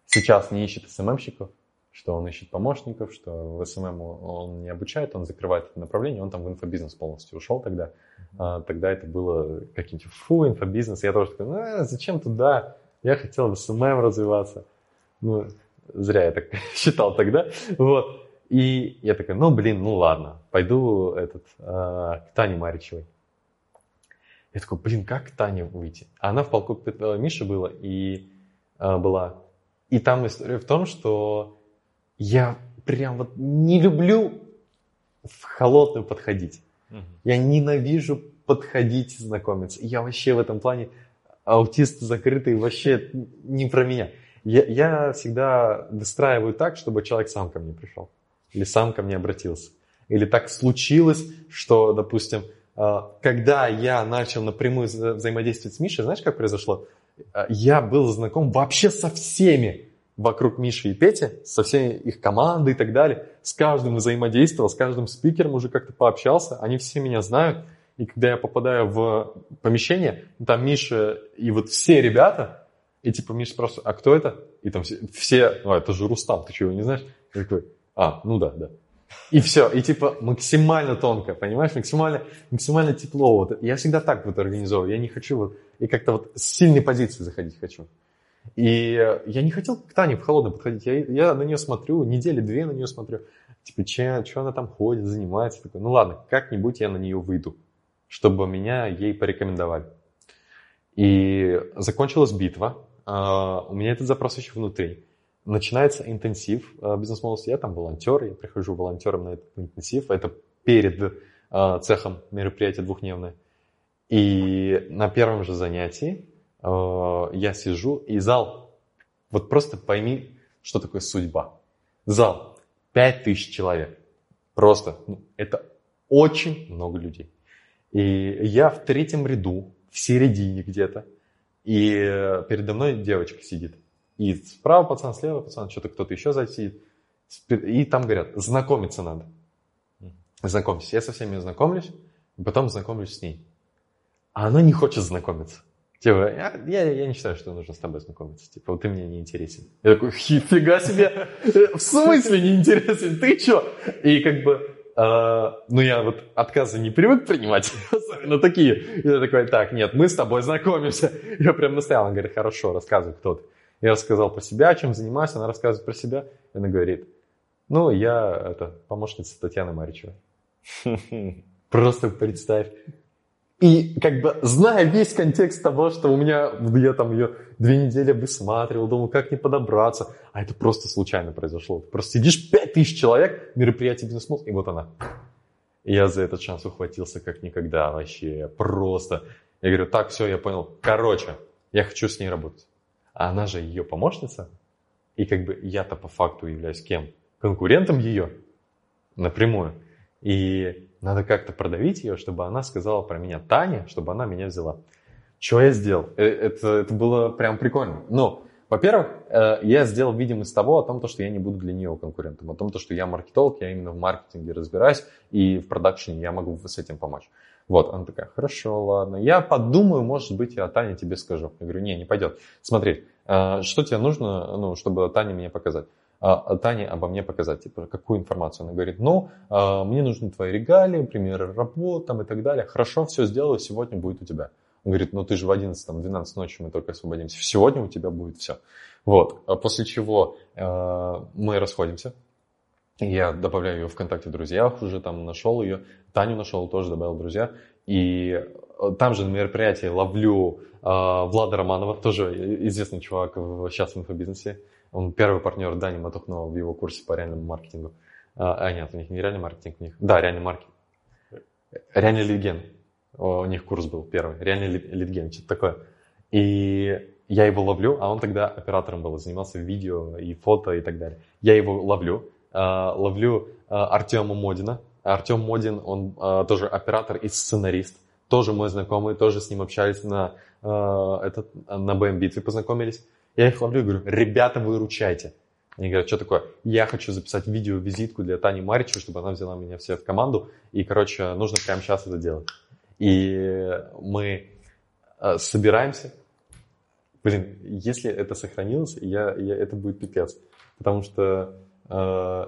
сейчас не ищет SMM щиков, что он ищет помощников, что в SMM он не обучает, он закрывает это направление, он там в инфобизнес полностью ушел тогда. А, тогда это было каким-то, фу, инфобизнес. Я тоже такой, ну, а зачем туда? Я хотел в SMM развиваться. Ну, зря я так <laughs> считал тогда. Вот. И я такой, ну, блин, ну ладно, пойду этот, а, к Тане Маричевой. Я такой, блин, как к Тане выйти? А она в полку Миши была и а, была. И там история в том, что я прям вот не люблю в холодную подходить. Угу. Я ненавижу подходить, знакомиться. Я вообще в этом плане аутист закрытый, вообще не про меня. Я, я всегда выстраиваю так, чтобы человек сам ко мне пришел. Или сам ко мне обратился. Или так случилось, что, допустим, а, когда я начал напрямую взаимодействовать с Мишей, знаешь, как произошло? А, я был знаком вообще со всеми вокруг Миши и Пети, со всей их командой и так далее. С каждым взаимодействовал, с каждым спикером уже как-то пообщался. Они все меня знают. И когда я попадаю в помещение, там Миша и вот все ребята, и типа Миша спрашивает, а кто это? И там все, все а, это же Рустам, ты чего не знаешь? Я такой, а, ну да, да. И все, и типа максимально тонко, понимаешь, максимально, максимально тепло. Вот. Я всегда так вот организовываю, я не хочу вот, и как-то вот с сильной позиции заходить хочу. И я не хотел к Тане в холодно подходить. Я, я на нее смотрю, недели две на нее смотрю. Типа, че, что она там ходит, занимается. Такой, ну ладно, как-нибудь я на нее выйду, чтобы меня ей порекомендовали. И закончилась битва. Uh, у меня этот запрос еще внутри. Начинается интенсив uh, бизнес-молодости. Я там волонтер, я прихожу волонтером на этот интенсив. Это перед uh, цехом мероприятие двухдневное. И на первом же занятии я сижу, и зал, вот просто пойми, что такое судьба. Зал, 5000 человек. Просто, ну, это очень много людей. И я в третьем ряду, в середине где-то, И передо мной девочка сидит. И справа пацан, слева пацан, что-то кто-то еще сзади сидит. И там говорят, знакомиться надо. Знакомьтесь. Я со всеми знакомлюсь, потом знакомлюсь с ней. А она не хочет знакомиться. Типа, я, я, я не считаю, что нужно с тобой знакомиться. Типа, вот ты мне не интересен. Я такой, фига себе, в смысле не интересен? Ты что? И как бы, э, ну я вот отказы не привык принимать, <laughs> особенно такие. Я такой, так, нет, мы с тобой знакомимся. Я прям настоял, он говорит, хорошо, рассказывай, кто ты. Я рассказал про себя, чем занимаюсь, она рассказывает про себя. И она говорит, ну, я это, помощница Татьяны Маричевой. <laughs> Просто представь. И как бы зная весь контекст того, что у меня, я там ее две недели высматривал, думал, как не подобраться, а это просто случайно произошло. Просто сидишь, пять тысяч человек, мероприятие бизнес и вот она. И я за этот шанс ухватился как никогда вообще, просто. Я говорю, так, все, я понял. Короче, я хочу с ней работать. А она же ее помощница. И как бы я-то по факту являюсь кем? Конкурентом ее напрямую. И надо как-то продавить ее, чтобы она сказала про меня Таня, чтобы она меня взяла. Что я сделал? Э, это, это было прям прикольно. Ну, во-первых, э, я сделал видимость того, о том, что я не буду для нее конкурентом, о том, что я маркетолог, я именно в маркетинге разбираюсь, и в продакшене я могу с этим помочь. Вот, она такая, хорошо, ладно. Я подумаю, может быть, я Тане тебе скажу. Я говорю, не, не пойдет. Смотри, э, что тебе нужно, ну, чтобы Таня мне показать? А, Тане обо мне показать, типа, какую информацию. Она говорит, ну, а, мне нужны твои регалии, примеры работ там и так далее. Хорошо, все сделаю, сегодня будет у тебя. Он говорит, ну ты же в 11, там, 12 ночи мы только освободимся. Сегодня у тебя будет все. Вот. А после чего мы расходимся. Я добавляю ее в ВКонтакте в друзьях, уже там нашел ее. Таню нашел, тоже добавил в друзья. И там же на мероприятии ловлю э, Влада Романова, тоже известный чувак в сейчас в инфобизнесе. Он первый партнер Дани Матухнова в его курсе по реальному маркетингу. А, а нет, у них не реальный маркетинг, у них... Да, реальный маркетинг. Реальный лидген. У них курс был первый. Реальный лидген, что-то такое. И я его ловлю, а он тогда оператором был, занимался видео и фото и так далее. Я его ловлю, а, ловлю а, Артема Модина. Артем Модин, он тоже оператор и сценарист. Тоже мой знакомый, тоже с ним общались на, этот, на БМ-битве познакомились. Я их ловлю и говорю, ребята, выручайте. Они говорят, что такое? Я хочу записать видео-визитку для Тани Маричевой, чтобы она взяла меня все в команду. И, короче, нужно прямо сейчас это делать. И мы э, собираемся. Блин, если это сохранилось, я, я, это будет пипец. Потому что э,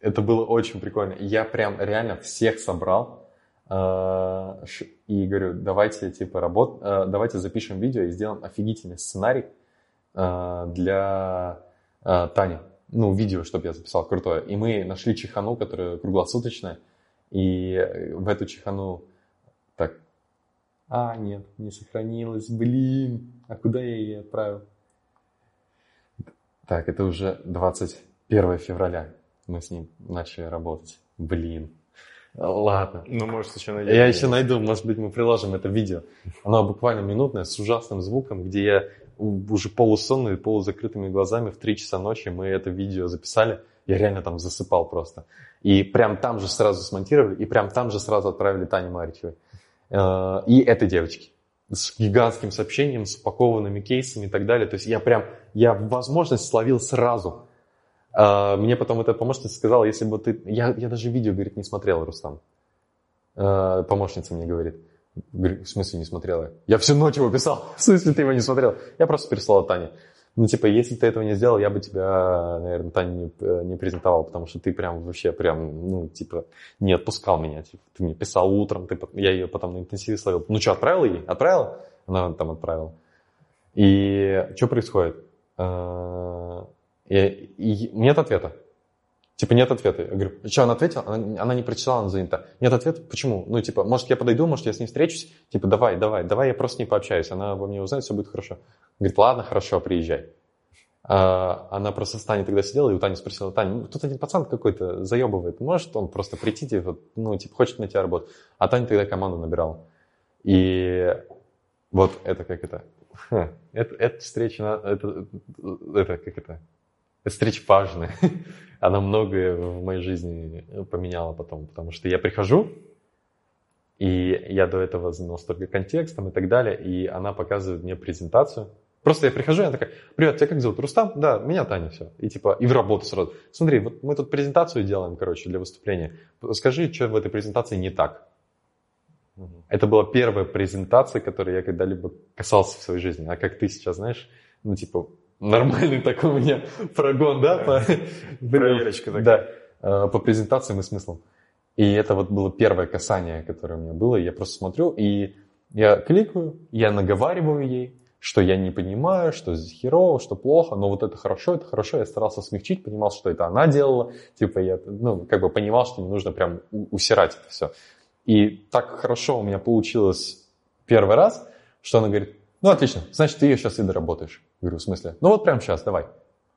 это было очень прикольно. Я прям реально всех собрал. Э, и говорю, давайте, типа, работ, э, давайте запишем видео и сделаем офигительный сценарий для а, Тани. Ну, видео, чтобы я записал крутое. И мы нашли чехану, которая круглосуточная. И в эту чехану так, а, нет, не сохранилось, блин, а куда я ее отправил? Так, это уже 21 февраля мы с ним начали работать. Блин. Ладно. Ну, может, еще найдем. Я еще найду, может быть, мы приложим это видео. Оно буквально минутное, с ужасным звуком, где я уже полусонный, полузакрытыми глазами в 3 часа ночи мы это видео записали. Я реально там засыпал просто. И прям там же сразу смонтировали, и прям там же сразу отправили Тане Маричевой. Э, и этой девочке. С гигантским сообщением, с упакованными кейсами и так далее. То есть я прям, я возможность словил сразу. Э, мне потом эта помощница сказала, если бы ты... Я, я даже видео, говорит, не смотрел, Рустам. Э, помощница мне говорит В смысле не смотрела? Я всю ночь его писал. <laughs> В смысле ты его не смотрел? Я просто переслал Тане. Ну, типа, если ты этого не сделал, я бы тебя, наверное, Тане не, э, не презентовал, потому что ты прям вообще прям, ну, типа, не отпускал меня. Типа, ты мне писал утром, ты, я ее потом на интенсиве словил. Ну, что, отправил ей? Отправил? Она там отправила. И что происходит? Э, и, и нет ответа. Типа нет ответа. Я говорю, что, она ответила? Она, она не прочитала, она занята. Нет ответа? Почему? Ну, типа, может, я подойду, может, я с ней встречусь? Типа, давай, давай, давай, я просто с ней пообщаюсь. Она во мне узнает, все будет хорошо. Говорит, ладно, хорошо, приезжай. А, она просто с Таней тогда сидела, и у Тани спросила, Таня, ну, тут один пацан какой-то заебывает. Может он просто прийти, типа, ну, типа, хочет на тебя работать? А Таня тогда команду набирала. И вот это как это... Это, это встреча, это, это как это... Эта встреча важная. Она многое в моей жизни поменяла потом, потому что я прихожу, И я до этого знал столько контекстом и так далее, и она показывает мне презентацию. Просто я прихожу, и она такая, привет, тебя как зовут? Рустам? Да, меня Таня, все. И типа, и в работу сразу. Смотри, вот мы тут презентацию делаем, короче, для выступления. Скажи, что в этой презентации не так. Это была первая презентация, которой я когда-либо касался в своей жизни. А как ты сейчас, знаешь, ну, типа, нормальный такой у меня прогон, да? По... Проверочка <laughs> такая. Да, э, по презентациям и смыслам. И это вот было первое касание, которое у меня было. Я просто смотрю, и я кликаю, я наговариваю ей, что я не понимаю, что здесь херово, что плохо, но вот это хорошо, это хорошо. Я старался смягчить, понимал, что это она делала. Типа я, ну, как бы понимал, что не нужно прям усирать это все. И так хорошо у меня получилось первый раз, что она говорит, ну, отлично, значит, ты ее сейчас и доработаешь. Говорю, в смысле? Ну, вот прямо сейчас, давай.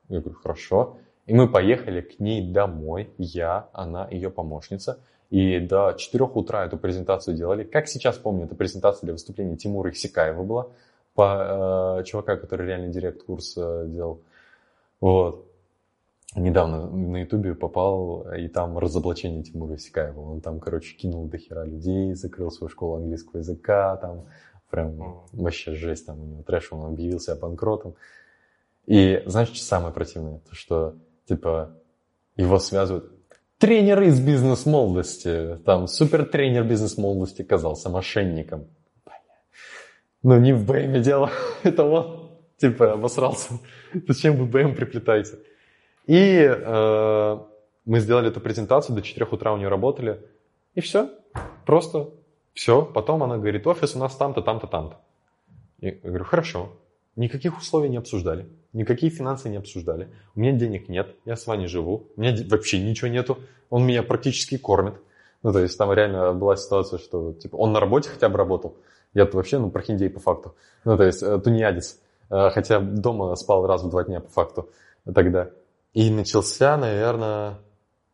Я говорю, хорошо. И мы поехали к ней домой, я, она, ее помощница. И до 4 утра эту презентацию делали. Как сейчас помню, эта презентация для выступления Тимура Исикаева была, по э, чувака, который реально директ курс э, делал. Вот. Недавно на Ютубе попал, и там разоблачение Тимура Исикаева. Он там, короче, кинул до хера людей, закрыл свою школу английского языка, там прям mm. вообще жесть, там у него трэш, он объявил себя банкротом. И знаешь, что самое противное? То, что, типа, его связывают тренер из бизнес-молодости, там, супер тренер бизнес-молодости оказался мошенником. Ну, не в БМе дело, <laughs> это он, типа, обосрался. Зачем вы БМ приплетаете? И э, мы сделали эту презентацию, до 4 утра у нее работали, и все, просто все. Потом она говорит, офис у нас там-то, там-то, там-то. Я говорю, хорошо. Никаких условий не обсуждали, никакие финансы не обсуждали. У меня денег нет, я с вами живу, у меня вообще ничего нету, он меня практически кормит. Ну, то есть там реально была ситуация, что типа он на работе хотя бы работал, я-то вообще, ну, прохиндей по факту. Ну, то есть э, тунеядец. Э, хотя дома спал раз в два дня по факту тогда. И начался, наверное,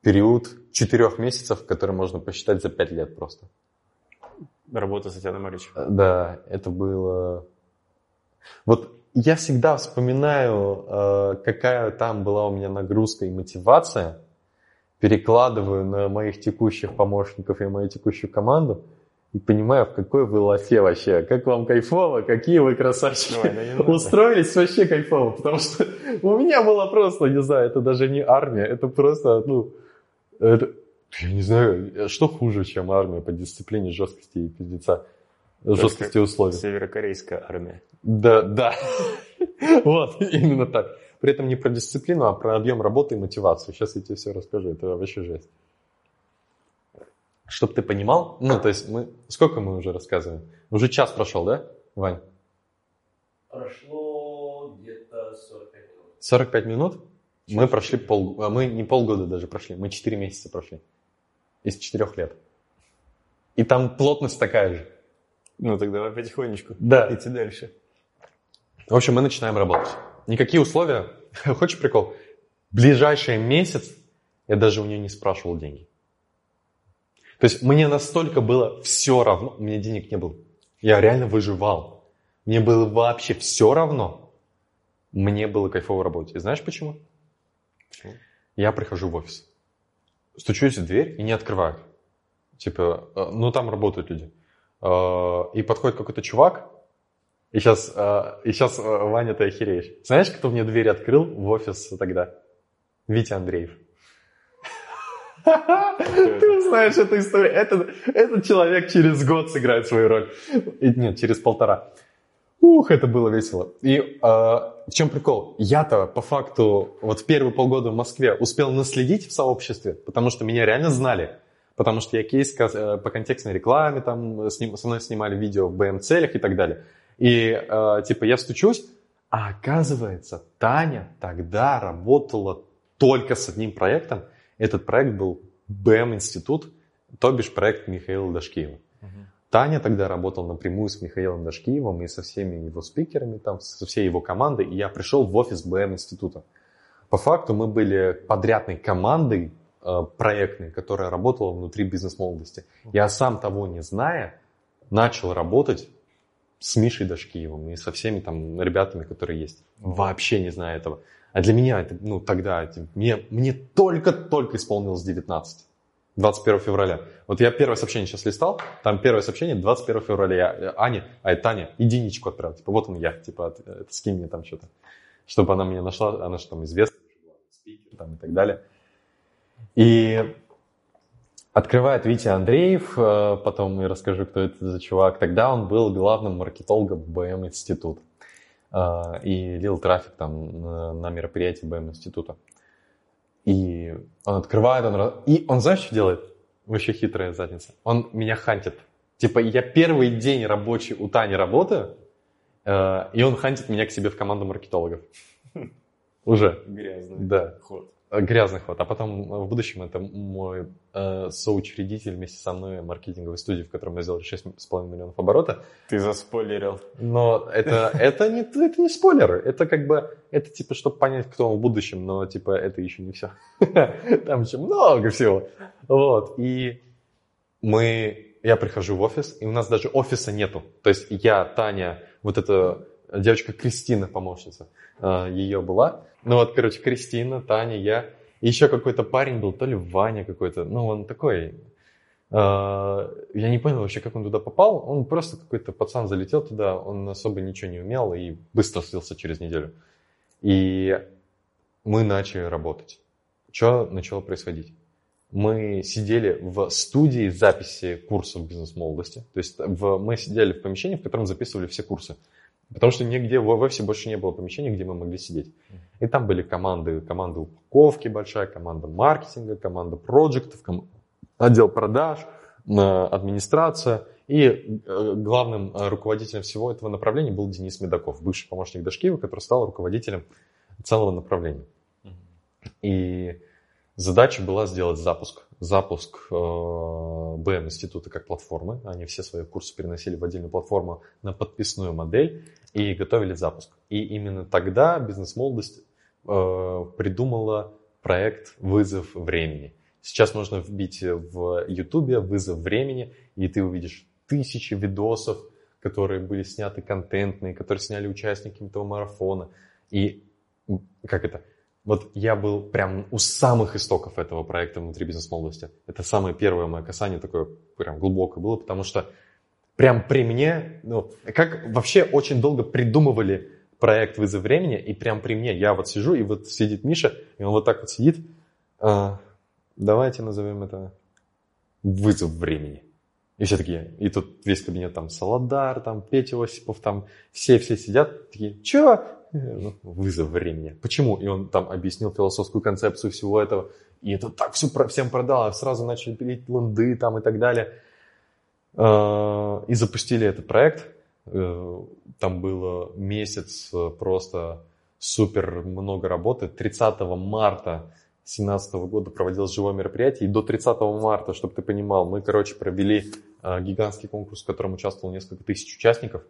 период четырех месяцев, который можно посчитать за пять лет просто. Работа с Татьяной Маричем. Э, да, это было... Вот я всегда вспоминаю, какая там была у меня нагрузка и мотивация, перекладываю на моих текущих помощников и мою текущую команду – и понимаю, в какой вы лафе вообще, как вам кайфово, какие вы красавчики. Ой, ну Устроились вообще кайфово, потому что <laughs> у меня было просто, не знаю, это даже не армия, это просто, ну, это, я не знаю, что хуже, чем армия по дисциплине, жесткости и пиздеца, жесткости условий. Северокорейская армия. Да, да. <laughs> Вот, именно так. При этом не про дисциплину, а про объем работы и мотивацию. Сейчас я тебе все расскажу, это вообще жесть чтобы ты понимал, ну, то есть мы, сколько мы уже рассказываем? Уже час прошел, да, Вань? Прошло где-то 45 минут. 45 минут? Мы прошли пол, а мы не полгода даже прошли, мы 4 месяца прошли. Из 4 лет. И там плотность такая же. Ну, тогда давай потихонечку да. идти дальше. В общем, мы начинаем работать. Никакие условия. <laughs> Хочешь прикол? Ближайший месяц я даже у нее не спрашивал деньги. То есть мне настолько было все равно, у меня денег не было. Я реально выживал. Мне было вообще все равно. Мне было кайфово работать. И знаешь почему? Почему? Я прихожу в офис. Стучусь в дверь и не открывают. Типа, э, ну там работают люди. Э, и подходит какой-то чувак, и сейчас, э, и сейчас Ваня, ты охереешь. Знаешь, кто мне дверь открыл в офис тогда? Витя Андреев. Ты знаешь эту историю. Это, этот человек через год сыграет свою роль. Нет, через полтора. Ух, это было весело. И э, в чем прикол? Я-то по факту вот в первые полгода в Москве успел наследить в сообществе, потому что меня реально знали. Потому что я кейс э, по контекстной рекламе, там ним, со мной снимали видео в БМ-целях и так далее. И э, типа я стучусь, а оказывается, Таня тогда работала только с одним проектом, этот проект был БМ-институт, то бишь проект Михаила Дашкиева. Угу. Таня тогда работал напрямую с Михаилом Дашкиевым и со всеми его спикерами, там, со всей его командой, и я пришел в офис БМ-института. По факту мы были подрядной командой э, проектной, которая работала внутри бизнес-молодости. Я сам того не зная, начал работать с Мишей Дашкиевым и со всеми там ребятами, которые есть. Вообще не зная этого. А для меня это, ну, тогда, мне, мне только-только исполнилось 19. 21 февраля. Вот я первое сообщение сейчас листал, там первое сообщение 21 февраля. Я, Аня, ай, Таня, единичку отправил. Типа, вот он я, типа, от- это, скинь мне там что-то. Чтобы она меня нашла, она же там известная, спикер там и так далее. И открывает Витя Андреев, э, потом я расскажу, кто это за чувак. Тогда он был главным маркетологом БМ институт и лил трафик там на мероприятии БМ института. И он открывает, он... И он, знаешь, что делает? Вообще хитрая задница. Он меня хантит. Типа, я первый день рабочий у Тани работаю, э, и он хантит меня к себе в команду маркетологов. Уже. Грязный Да. ход. Э, Грязный ход. А потом э, в будущем это мой э, соучредитель вместе со мной маркетинговой студии, в которой мы сделали 6,5 миллионов оборота. Ты заспойлерил. Но это, это, не, это не спойлеры. Это как бы, это типа, чтобы понять, кто он в будущем, но типа это еще не все. <laughs> Там еще много всего. Вот. И мы, я прихожу в офис, и у нас даже офиса нету. То есть я, Таня, вот эта девочка Кристина, помощница, э, ее была. Ну вот, короче, Кристина, Таня, я. И еще какой-то парень был, то ли Ваня какой-то. Ну, он такой, э, я не понял вообще, как он туда попал. Он просто какой-то пацан залетел туда, он особо ничего не умел и быстро слился через неделю. И мы начали работать. Что начало происходить? Мы сидели в студии записи курсов бизнес-молодости. То есть в, мы сидели в помещении, в котором записывали все курсы. Потому что нигде в офисе больше не было помещений, где мы могли сидеть. И там были команды, команда упаковки большая, команда маркетинга, команда проектов, ком- отдел продаж, э, администрация. И э, главным э, руководителем всего этого направления был Денис Медаков, бывший помощник Дашкиева, который стал руководителем целого направления. И задача была сделать запуск. Запуск э, БМ института как платформы. Они все свои курсы переносили в отдельную платформу на подписную модель и готовили запуск. И именно тогда бизнес-молодость э, придумала проект «Вызов времени». Сейчас можно вбить в Ютубе «Вызов времени», и ты увидишь тысячи видосов, которые были сняты контентные, которые сняли участники этого марафона. И как это? Вот я был прям у самых истоков этого проекта внутри бизнес-молодости. Это самое первое мое касание такое прям глубокое было, потому что прям при мне, ну, как вообще очень долго придумывали проект «Вызов времени», и прям при мне я вот сижу, и вот сидит Миша, и он вот так вот сидит. А, давайте назовем это «Вызов времени». И все такие, и тут весь кабинет там Солодар, там Петя Осипов, там все-все сидят, такие, чё? Ну, Вызов времени. Почему? И он там объяснил философскую концепцию всего этого. И это так все про, всем продало. Сразу начали пилить ланды там и так далее. Э, И запустили этот проект. Э, Там было месяц э, просто супер много работы. 30 марта 2017 года проводилось живое мероприятие. И до 30 марта, чтобы ты понимал, мы, короче, провели э, гигантский конкурс, в котором участвовало несколько тысяч участников.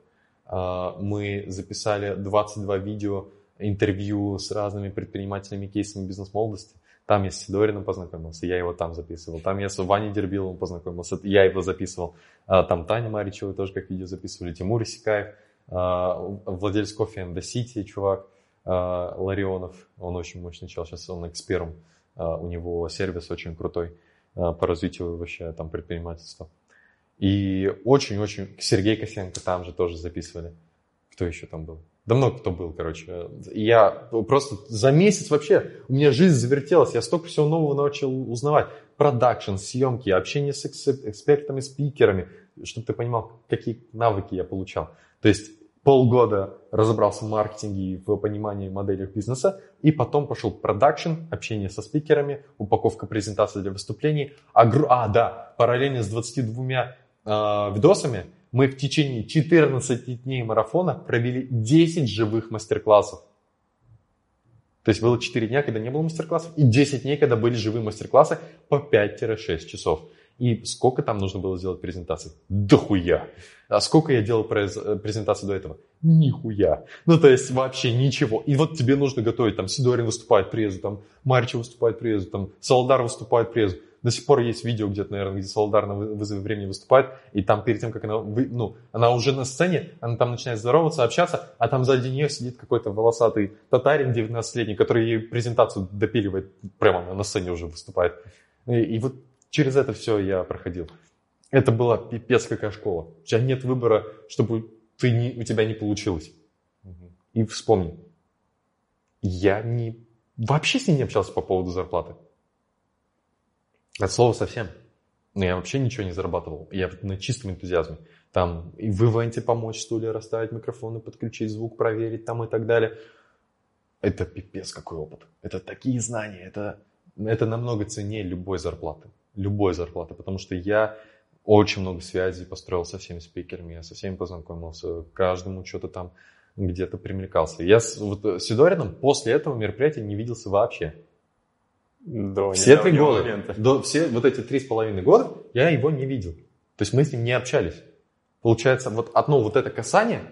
Э, Мы записали 22 видео интервью с разными предпринимателями, кейсами бизнес-молодости. Там я с Сидориным познакомился, я его там записывал. Там я с Ваней Дербиловым познакомился, я его записывал. А, Там Таня Маричева тоже как видео записывали, Тимур Исикаев, владелец кофе and the чувак, Ларионов, он очень мощный чел, сейчас он экспером, у него сервис очень крутой по развитию вообще там предпринимательства. И очень-очень, Сергей Косенко там же тоже записывали. Кто еще там был? Да много кто был, короче. Я просто за месяц вообще, у меня жизнь завертелась, я столько всего нового начал узнавать. Продакшн, съемки, общение с экс- экспертами, спикерами, чтобы ты понимал, какие навыки я получал. То есть полгода разобрался в маркетинге и в понимании моделей бизнеса, и потом пошел продакшн, общение со спикерами, упаковка презентаций для выступлений. Огр- А, да, параллельно с 22 а, видосами мы в течение 14 дней марафона провели 10 живых мастер-классов. То есть было 4 дня, когда не было мастер-классов, и 10 дней, когда были живые мастер-классы по 5-6 часов. И сколько там нужно было сделать презентаций? Дохуя. А сколько я делал э, презентаций до этого? Нихуя. Ну, то есть вообще ничего. И вот тебе нужно готовить, там, Сидорин выступает презу, там, Маричев выступает презу, там, Солодар выступает презу. До сих пор есть видео где-то, наверное, где Солодар на вы- вызове времени выступает, и там перед тем, как она, вы- ну, она уже на сцене, она там начинает здороваться, общаться, а там сзади нее сидит какой-то волосатый татарин 19-летний, который ей презентацию допиливает, прямо она на сцене уже выступает. И, и вот через это все я проходил. Это была пипец какая школа. У тебя нет выбора, чтобы ты не, у тебя не получилось. И вспомни, я не, вообще с ней не общался по поводу зарплаты. От слова совсем. Но я вообще ничего не зарабатывал. Я на чистом энтузиазме. Там и в ивенте помочь стулья расставить, микрофоны подключить, звук проверить там и так далее. Это пипец какой опыт. Это такие знания. Это, это намного ценнее любой зарплаты. Любой зарплаты. Потому что я очень много связей построил со всеми спикерами. Я со всеми познакомился. Каждому что-то там где-то примелькался. Я с, вот, с Сидорином после этого мероприятия не виделся вообще. До все три года, момента. до, все вот эти три с половиной года я его не видел. То есть мы с ним не общались. Получается, вот одно вот это касание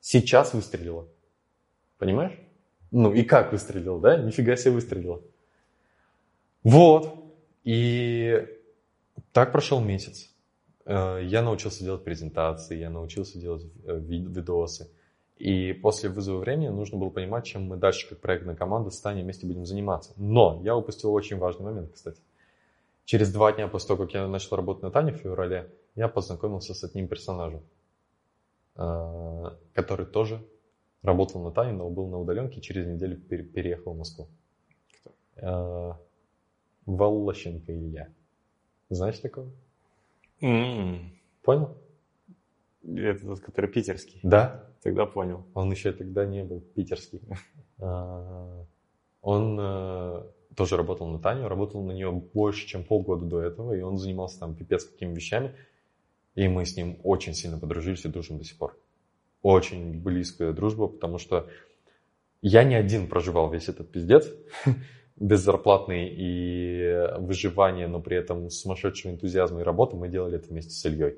сейчас выстрелило. Понимаешь? Ну и как выстрелило, да? Нифига себе выстрелило. Вот. И так прошел месяц. Э, я научился делать презентации, я научился делать э, видосы. И после вызова времени нужно было понимать, чем мы дальше, как проектная команда, с Таней вместе будем заниматься. Но я упустил очень важный момент, кстати. Через два дня после того, как я начал работать на Тане в феврале, я познакомился с одним персонажем, э, который тоже работал на Тане, но был на удаленке, через неделю переехал в Москву. Кто? Э, Волощенко Илья. Знаешь такого? Mm. Понял? Это тот, который питерский. Да. Тогда понял. Он еще тогда не был питерский. <laughs> А, он э, тоже работал на Таню, работал на нее больше, чем полгода до этого, и он занимался там пипец какими вещами. И мы с ним очень сильно подружились и дружим до сих пор. Очень близкая дружба, потому что я не один проживал весь этот пиздец, <laughs> беззарплатный и выживание, но при этом сумасшедшего энтузиазма и работы мы делали это вместе с Ильей.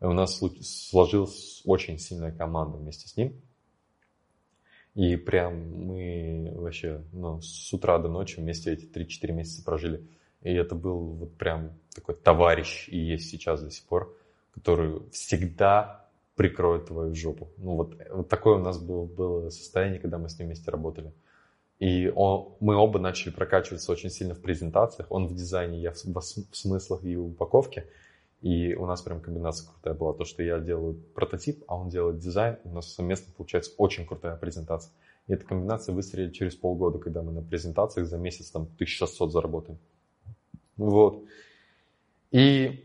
У нас сложилась очень сильная команда вместе с ним. И прям мы вообще ну, с утра до ночи вместе эти 3-4 месяца прожили. И это был вот прям такой товарищ и есть сейчас до сих пор, который всегда прикроет твою жопу. Ну вот, вот такое у нас было, было состояние, когда мы с ним вместе работали. И он, мы оба начали прокачиваться очень сильно в презентациях. Он в дизайне, я в, в смыслах и упаковке. И у нас прям комбинация крутая была. То, что я делаю прототип, а он делает дизайн. У нас совместно получается очень крутая презентация. И эта комбинация выстрелит через полгода, когда мы на презентациях за месяц там 1600 заработаем. Вот. И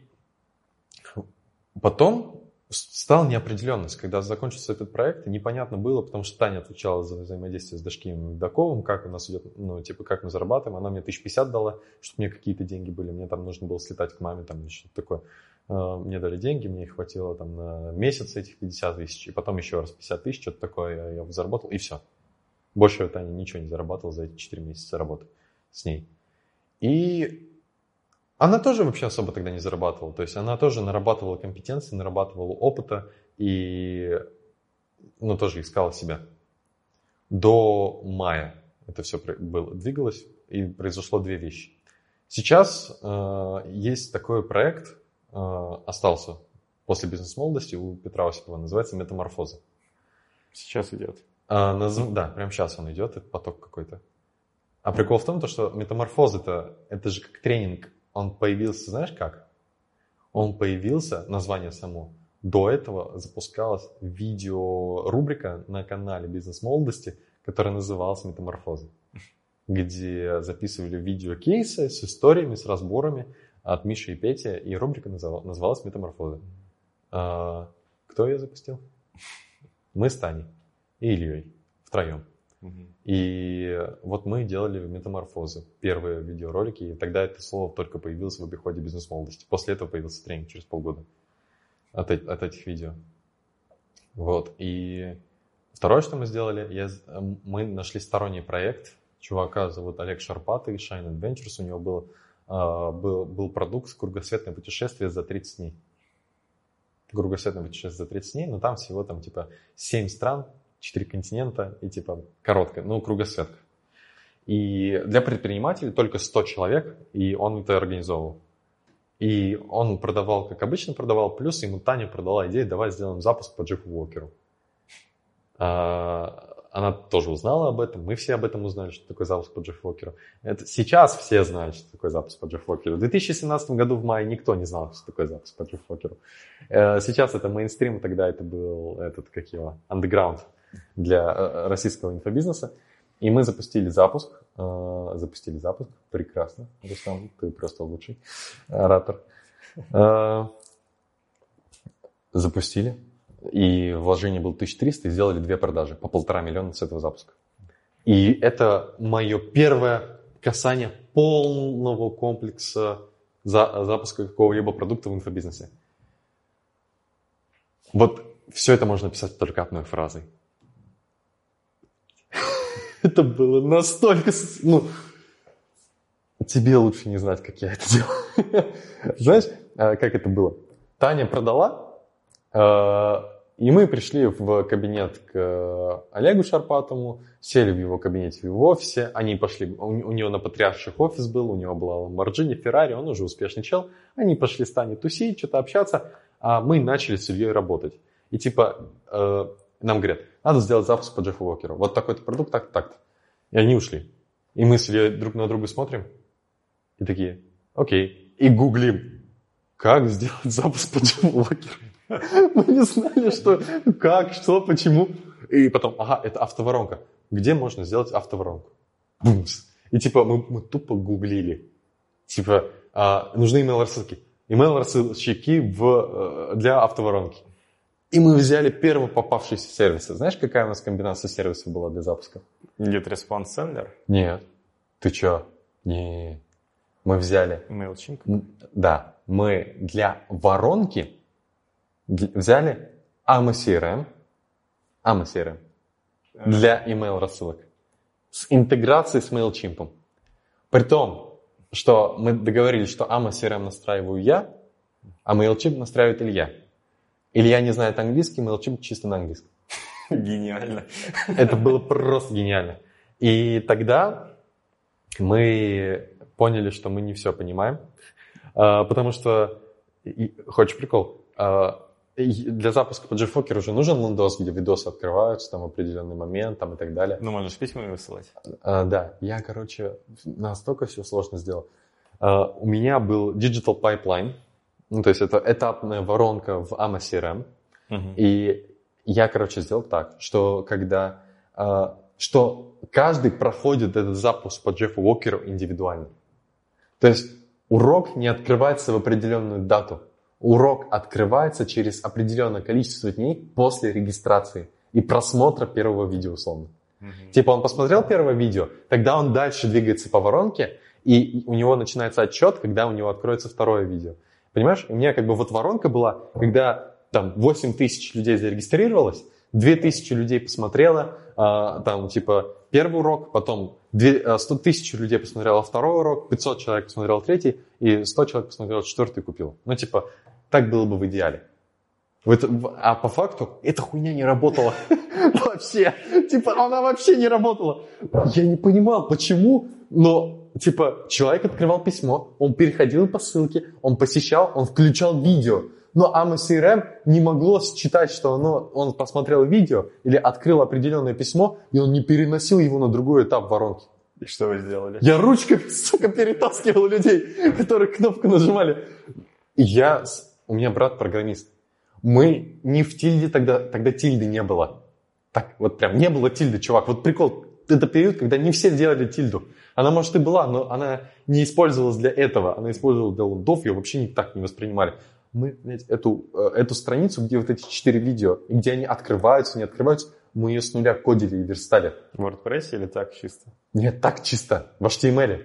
потом стала неопределенность, когда закончился этот проект, непонятно было, потому что Таня отвечала за взаимодействие с Дашкием Видаковым, как у нас идет, ну, типа, как мы зарабатываем. Она мне 1050 дала, чтобы мне какие-то деньги были. Мне там нужно было слетать к маме, там, что-то такое. А, мне дали деньги, мне их хватило там на месяц этих 50 тысяч, и потом еще раз 50 тысяч, что-то такое я заработал, и все. Больше Таня ничего не заработал за эти 4 месяца работы с ней. И она тоже вообще особо тогда не зарабатывала. То есть она тоже нарабатывала компетенции, нарабатывала опыта и ну, тоже искала себя. До мая это все было, двигалось, и произошло две вещи. Сейчас э, есть такой проект, э, остался после бизнес-молодости у Петра Осипова, называется «Метаморфоза». Сейчас идет. А, наз... Да, прямо сейчас он идет, это поток какой-то. А прикол в том, то, что метаморфоз это, это же как тренинг он появился, знаешь как? Он появился, название само, до этого запускалась видеорубрика на канале «Бизнес молодости», которая называлась «Метаморфоза», где записывали видеокейсы с историями, с разборами от Миши и Пети, и рубрика называлась «Метаморфоза». А, кто ее запустил? Мы с Таней и Ильей втроем. И вот мы делали метаморфозы, первые видеоролики, и тогда это слово только появилось в обиходе бизнес-молодости. После этого появился тренинг через полгода от, от этих видео. Вот, и второе, что мы сделали, я, мы нашли сторонний проект, чувака зовут Олег Шарпатый, Shine Adventures, у него был, а, был, был продукт «Кругосветное путешествие за 30 дней». Кругосветное путешествие за 30 дней, но там всего там типа 7 стран, четыре континента и типа короткая, ну, кругосветка. И для предпринимателей только 100 человек, и он это организовывал. И он продавал, как обычно продавал, плюс ему Таня продала идею, давай сделаем запуск по Джеффу Уокеру. А, она тоже узнала об этом, мы все об этом узнали, что такое запуск по Джефф Уокеру. Это сейчас все знают, что такое запуск по Джефф Уокеру. В 2017 году в мае никто не знал, что такое запуск по Джефф Уокеру. Э, сейчас это мейнстрим, тогда это был этот, как его, андеграунд для э, российского инфобизнеса. И мы запустили запуск. Э, запустили запуск. Прекрасно, Рустам, ты просто лучший оратор. Запустили и вложение было 1300, и сделали две продажи по полтора миллиона с этого запуска. И это мое первое касание полного комплекса за, запуска какого-либо продукта в инфобизнесе. Вот все это можно писать только одной фразой. Это было настолько... Ну, тебе лучше не знать, как я это делал. Знаешь, а, как это было? Таня продала, а, и мы пришли в кабинет к Олегу Шарпатому, сели в его кабинете в офисе, они пошли, у, него на Патриарших офис был, у него была Lamborghini, Феррари, он уже успешный чел, они пошли с Таней тусить, что-то общаться, а мы начали с Ильей работать. И типа э, нам говорят, надо сделать запуск по Джеффу Уокеру, вот такой-то продукт, так-то, так-то. И они ушли. И мы с Ильей друг на друга смотрим, и такие, окей, и гуглим, как сделать запуск по Джеффу Уокеру. <laughs> Мы не знали, что, как, что, почему. И потом, ага, это автоворонка. Где можно сделать автоворонку? Бумс. И типа мы, мы тупо гуглили. Типа, а, нужны email рассылки. Email рассылщики в, э, для автоворонки. И мы взяли первый попавшийся сервис. Знаешь, какая у нас комбинация сервисов была для запуска? Get Response Sender? Нет. Ты чё? Не. Мы взяли... MailChimp? Да. Мы для воронки взяли AMA CRM, AMA CRM для email рассылок с интеграцией с MailChimp. При том, что мы договорились, что AMA CRM настраиваю я, а MailChimp настраивает Илья. Илья не знает английский, MailChimp чисто на английском. <laughs> Гениально. Это было просто гениально. И тогда мы поняли, что мы не все понимаем, а, потому что, хочешь прикол, а, для запуска по GFoker уже нужен лендос, где видосы открываются там определенный момент там, и так далее. Ну, можно же письма высылать. А, да, я, короче, настолько все сложно сделал. А, у меня был Digital Pipeline, ну, то есть это этапная воронка в AMA CRM. Угу. И я, короче, сделал так, что когда а, что каждый проходит этот запуск по Джеффу Уокеру индивидуально. То есть урок не открывается в определенную дату урок открывается через определенное количество дней после регистрации и просмотра первого видео условно. Mm-hmm. Типа он посмотрел первое видео, тогда он дальше двигается по воронке, и у него начинается отчет, когда у него откроется второе видео. Понимаешь? У меня как бы вот воронка была, когда там 8 тысяч людей зарегистрировалось, 2 тысячи людей посмотрело, а, там типа первый урок, потом 100 а, тысяч людей посмотрело второй урок, 500 человек посмотрело третий, и 100 человек посмотрело четвертый и купил. Ну типа так было бы в идеале. А по факту эта хуйня не работала <laughs> вообще. Типа она вообще не работала. Я не понимал, почему, но типа человек открывал письмо, он переходил по ссылке, он посещал, он включал видео. Но AMA CRM не могло считать, что оно, он посмотрел видео или открыл определенное письмо, и он не переносил его на другой этап воронки. И что вы сделали? Я ручкой, сука, перетаскивал людей, которые кнопку нажимали. Я у меня брат программист. Мы не в тильде тогда, тогда тильды не было. Так, вот прям не было тильды, чувак. Вот прикол, это период, когда не все делали тильду. Она, может, и была, но она не использовалась для этого. Она использовалась для лондов, ее вообще не так не воспринимали. Мы, блядь, эту, э, эту страницу, где вот эти четыре видео, и где они открываются, не открываются, мы ее с нуля кодили и верстали. В WordPress или так чисто? Нет, так чисто, в HTML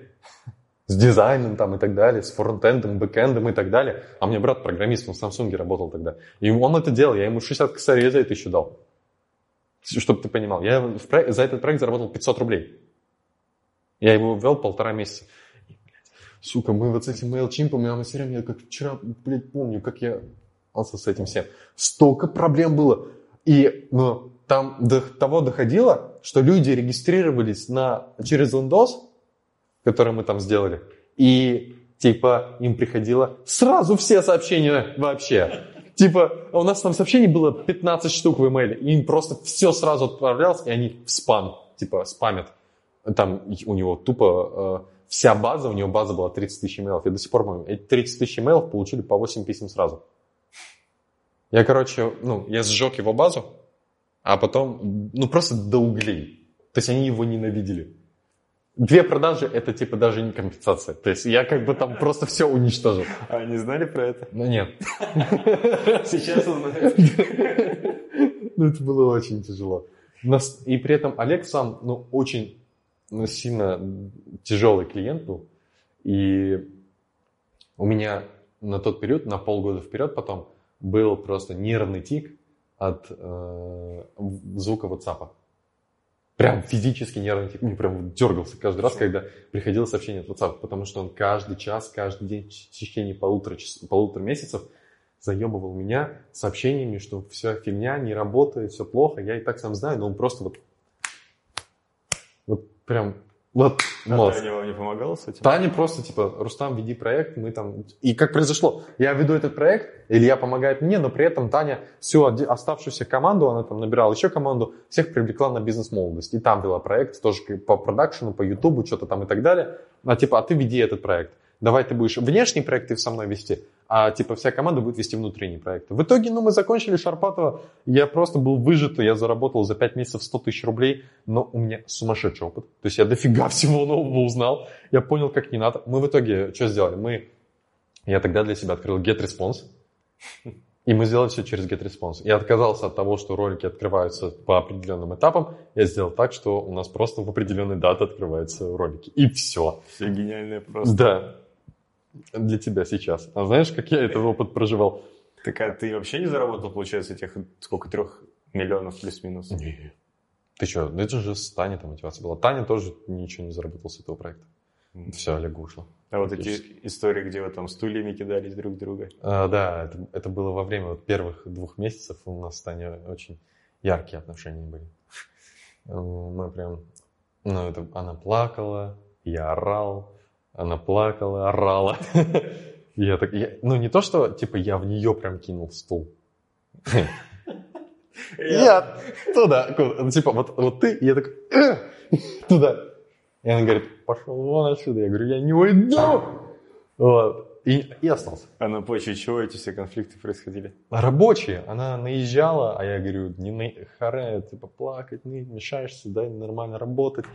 с дизайном там и так далее, с фронтендом, бэкэндом и так далее. А мне брат программист, он в Samsung работал тогда. И он это делал, я ему 60 косарей за это еще дал. Чтобы ты понимал, я проект, за этот проект заработал 500 рублей. Я его ввел полтора месяца. Сука, мы вот с этим MailChimp, я время, я как вчера, блядь, помню, как я с этим всем. Столько проблем было. И ну, там до того доходило, что люди регистрировались на, через Windows, которые мы там сделали. И типа им приходило сразу все сообщения вообще. Типа, у нас там сообщений было 15 штук в имейле, и им просто все сразу отправлялось, и они в спам, типа, спамят. Там у него тупо э, вся база, у него база была 30 тысяч имейлов. Я до сих пор помню, эти 30 тысяч имейлов получили по 8 писем сразу. Я, короче, ну, я сжег его базу, а потом, ну, просто до углей. То есть они его ненавидели. Две продажи – это типа даже не компенсация. То есть я как бы там просто все уничтожил. А они знали про это? Ну нет. Сейчас узнают. Ну это было очень тяжело. И при этом Олег сам, ну, очень ну, сильно тяжелый клиент был. И у меня на тот период, на полгода вперед потом, был просто нервный тик от э, звука WhatsApp. Прям физически нервный тик. Мне прям дергался каждый раз, когда приходило сообщение от WhatsApp, потому что он каждый час, каждый день в течение полутора, час- полутора месяцев заебывал меня сообщениями, что все фигня, не работает, все плохо. Я и так сам знаю, но он просто вот прям вот А мозг. Таня вам не помогала с этим? Таня просто, типа, Рустам, веди проект, мы там... И как произошло? Я веду этот проект, Илья помогает мне, но при этом Таня всю оставшуюся команду, она там набирала еще команду, всех привлекла на бизнес-молодость. И там вела проект тоже по продакшену, по ютубу, что-то там и так далее. А типа, а ты веди этот проект. Давай ты будешь внешний проект ты со мной вести, а типа вся команда будет вести внутренний проект. В итоге, ну, мы закончили Шарпатова, я просто был выжат, я заработал за 5 месяцев 100 тысяч рублей, но у меня сумасшедший опыт. То есть я дофига <laughs> всего нового узнал, я понял, как не надо. Мы в итоге что сделали? Мы, я тогда для себя открыл GetResponse, и мы сделали все через GetResponse. Я отказался от того, что ролики открываются по определенным этапам. Я сделал так, что у нас просто в определенной даты открываются ролики. И все. Все гениальные просто. Да. Для тебя сейчас. А знаешь, как я этот опыт проживал? Так а ты вообще не заработал, получается, этих, сколько, трех миллионов плюс-минус? Не. Ты что, ну это же с Таней там мотивация была. Таня тоже ничего не заработал с этого проекта. Все, Олегу ушло. А вот эти истории, где вы там стульями кидались друг друга. А, да, это, это было во время вот первых двух месяцев. У нас с Таней очень яркие отношения были. Э, Мы прям... Ну, это она плакала, я орал, она плакала, орала. <laughs> Я так, я- ну, не то, что, типа, я в нее прям кинул стул. Я туда, ну, типа, вот, вот ты, я такой, «Э!» <laughs> туда. И она говорит, пошел вон отсюда. Я говорю, я не уйду. Вот. И, и остался. А на почве чего эти все конфликты происходили? Рабочие, она наезжала, а я говорю, не на... харе, типа, плакать, не мешаешься, дай нормально работать.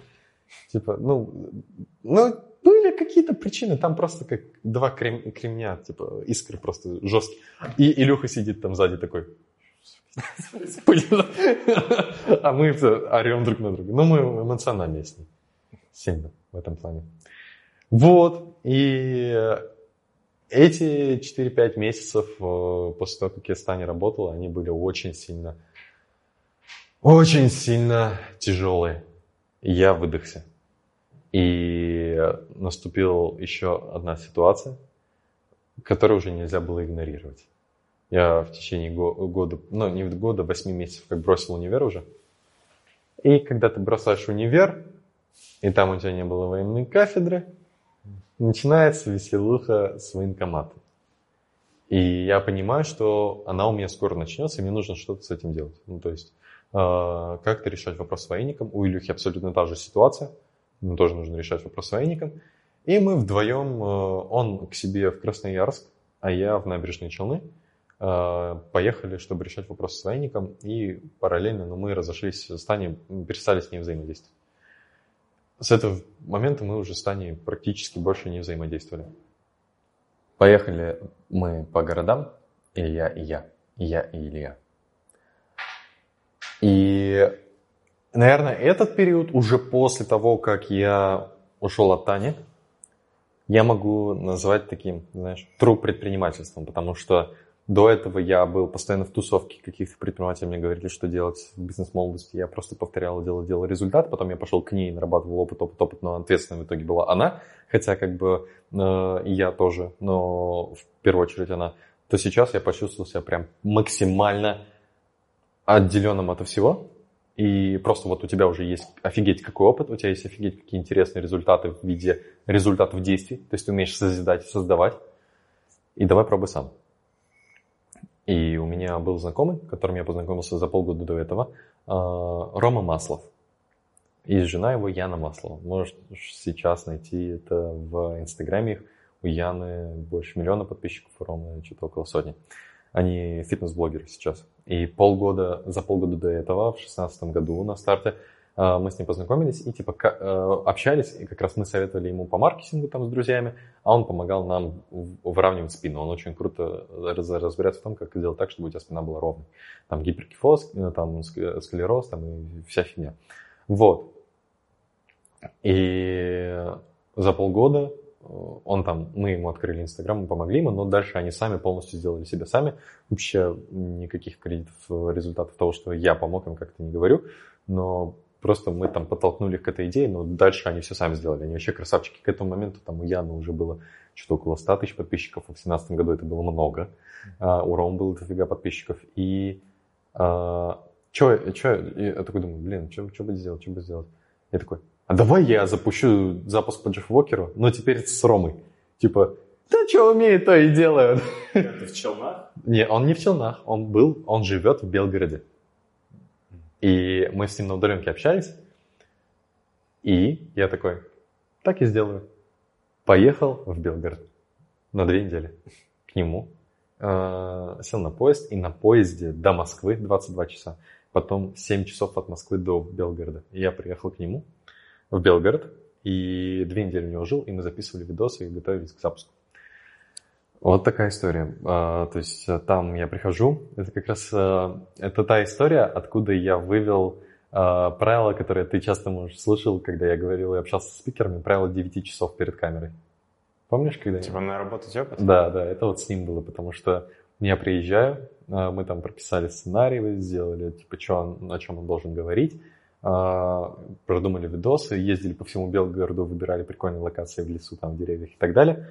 Типа, ну, ну, были какие-то причины, там просто как два крем- кремня, типа, искры просто жесткие. И Илюха сидит там сзади такой, а мы орем друг на друга. Ну, мы эмоциональнее с ней. Сильно в этом плане. Вот. И эти 4-5 месяцев э, после того, как я с Таней работал, они были очень сильно, очень сильно тяжелые. Я выдохся. И наступила еще одна ситуация, которую уже нельзя было игнорировать. Я в течение го- года, ну не года, 8 месяцев как бросил универ уже. И когда ты бросаешь универ, и там у тебя не было военной кафедры, начинается веселуха с военкоматом. И я понимаю, что она у меня скоро начнется, и мне нужно что-то с этим делать. Ну, то есть, э, как-то решать вопрос с военником. У Илюхи абсолютно та же ситуация. Ему тоже нужно решать вопрос с военником. И мы вдвоем, э, он к себе в Красноярск, а я в Набережные Челны, э, поехали, чтобы решать вопрос с военником. И параллельно, но мы разошлись с Таней, перестали с ней взаимодействовать. С этого момента мы уже с Таней практически больше не взаимодействовали. Поехали мы по городам, Илья и я, и я и Илья. И, наверное, этот период уже после того, как я ушел от Тани, я могу назвать таким, знаешь, true предпринимательством, потому что до этого я был постоянно в тусовке каких-то предпринимателей, мне говорили, что делать в бизнес-молодости. Я просто повторял, делал, делал результат. Потом я пошел к ней, нарабатывал опыт, опыт, опыт, но ответственной в итоге была она. Хотя как бы э, я тоже, но в первую очередь она. То сейчас я почувствовал себя прям максимально отделенным от всего. И просто вот у тебя уже есть офигеть какой опыт, у тебя есть офигеть какие интересные результаты в виде результатов действий. То есть ты умеешь созидать, создавать. И давай пробуй сам. И у меня был знакомый, которым я познакомился за полгода до этого, а, Рома Маслов. И жена его Яна Маслова. Можешь сейчас найти это в Инстаграме их. У Яны больше миллиона подписчиков, у Ромы что-то около сотни. Они фитнес-блогеры сейчас. И полгода, за полгода до этого, в шестнадцатом году на старте, а, мы с ним познакомились и типа э, общались, и как раз мы советовали ему по маркетингу там с друзьями, а он помогал нам выравнивать спину. Он очень круто разбирается в том, как сделать так, чтобы у тебя спина была ровной. Там гиперкифоз, э, там склероз, там и вся фигня. Вот. И за полгода э, он там, мы ему открыли Инстаграм, мы помогли ему, но дальше они сами полностью сделали себе сами. Вообще никаких кредитов, результатов того, что я помог им, как-то не говорю. Но Просто мы там подтолкнули их к этой идее, но дальше они все сами сделали. Они вообще красавчики. К этому моменту там у Яны уже было что-то около 100 тысяч подписчиков, в 2017 году это было много. А, у Ром было дофига подписчиков. И а, что, что, я такой думаю, блин, что бы сделать, что бы сделать? Я такой, а давай я запущу запуск по Джефф Уокеру, но теперь с Ромой. Типа, да что умеет, то и делают. Это в Челнах? Не, он не в Челнах, он был, он живет в Белгороде. И мы с ним на удаленке общались. И я такой, так и сделаю. Поехал в Белгород на две недели к нему. Э, сел на поезд, и на поезде до Москвы 22 часа. Потом 7 часов от Москвы до Белгорода. И я приехал к нему в Белгород, и две недели у него жил, и мы записывали видосы и готовились к запуску. Вот такая история. А, то есть э, там я прихожу, это как раз э, это та история, откуда я вывел а, правило, которое ты часто, можешь слышал, когда я говорил и общался с спикерами, правило 9 часов перед камерой. Помнишь, когда Типа я... наработать опыт? Да, да, это вот с ним было, потому что я приезжаю, мы там прописали сценарий, сделали, типа, что он, о чем он должен говорить, продумали видосы, ездили по всему Белгороду, выбирали прикольные локации в лесу, там, в деревьях и так далее.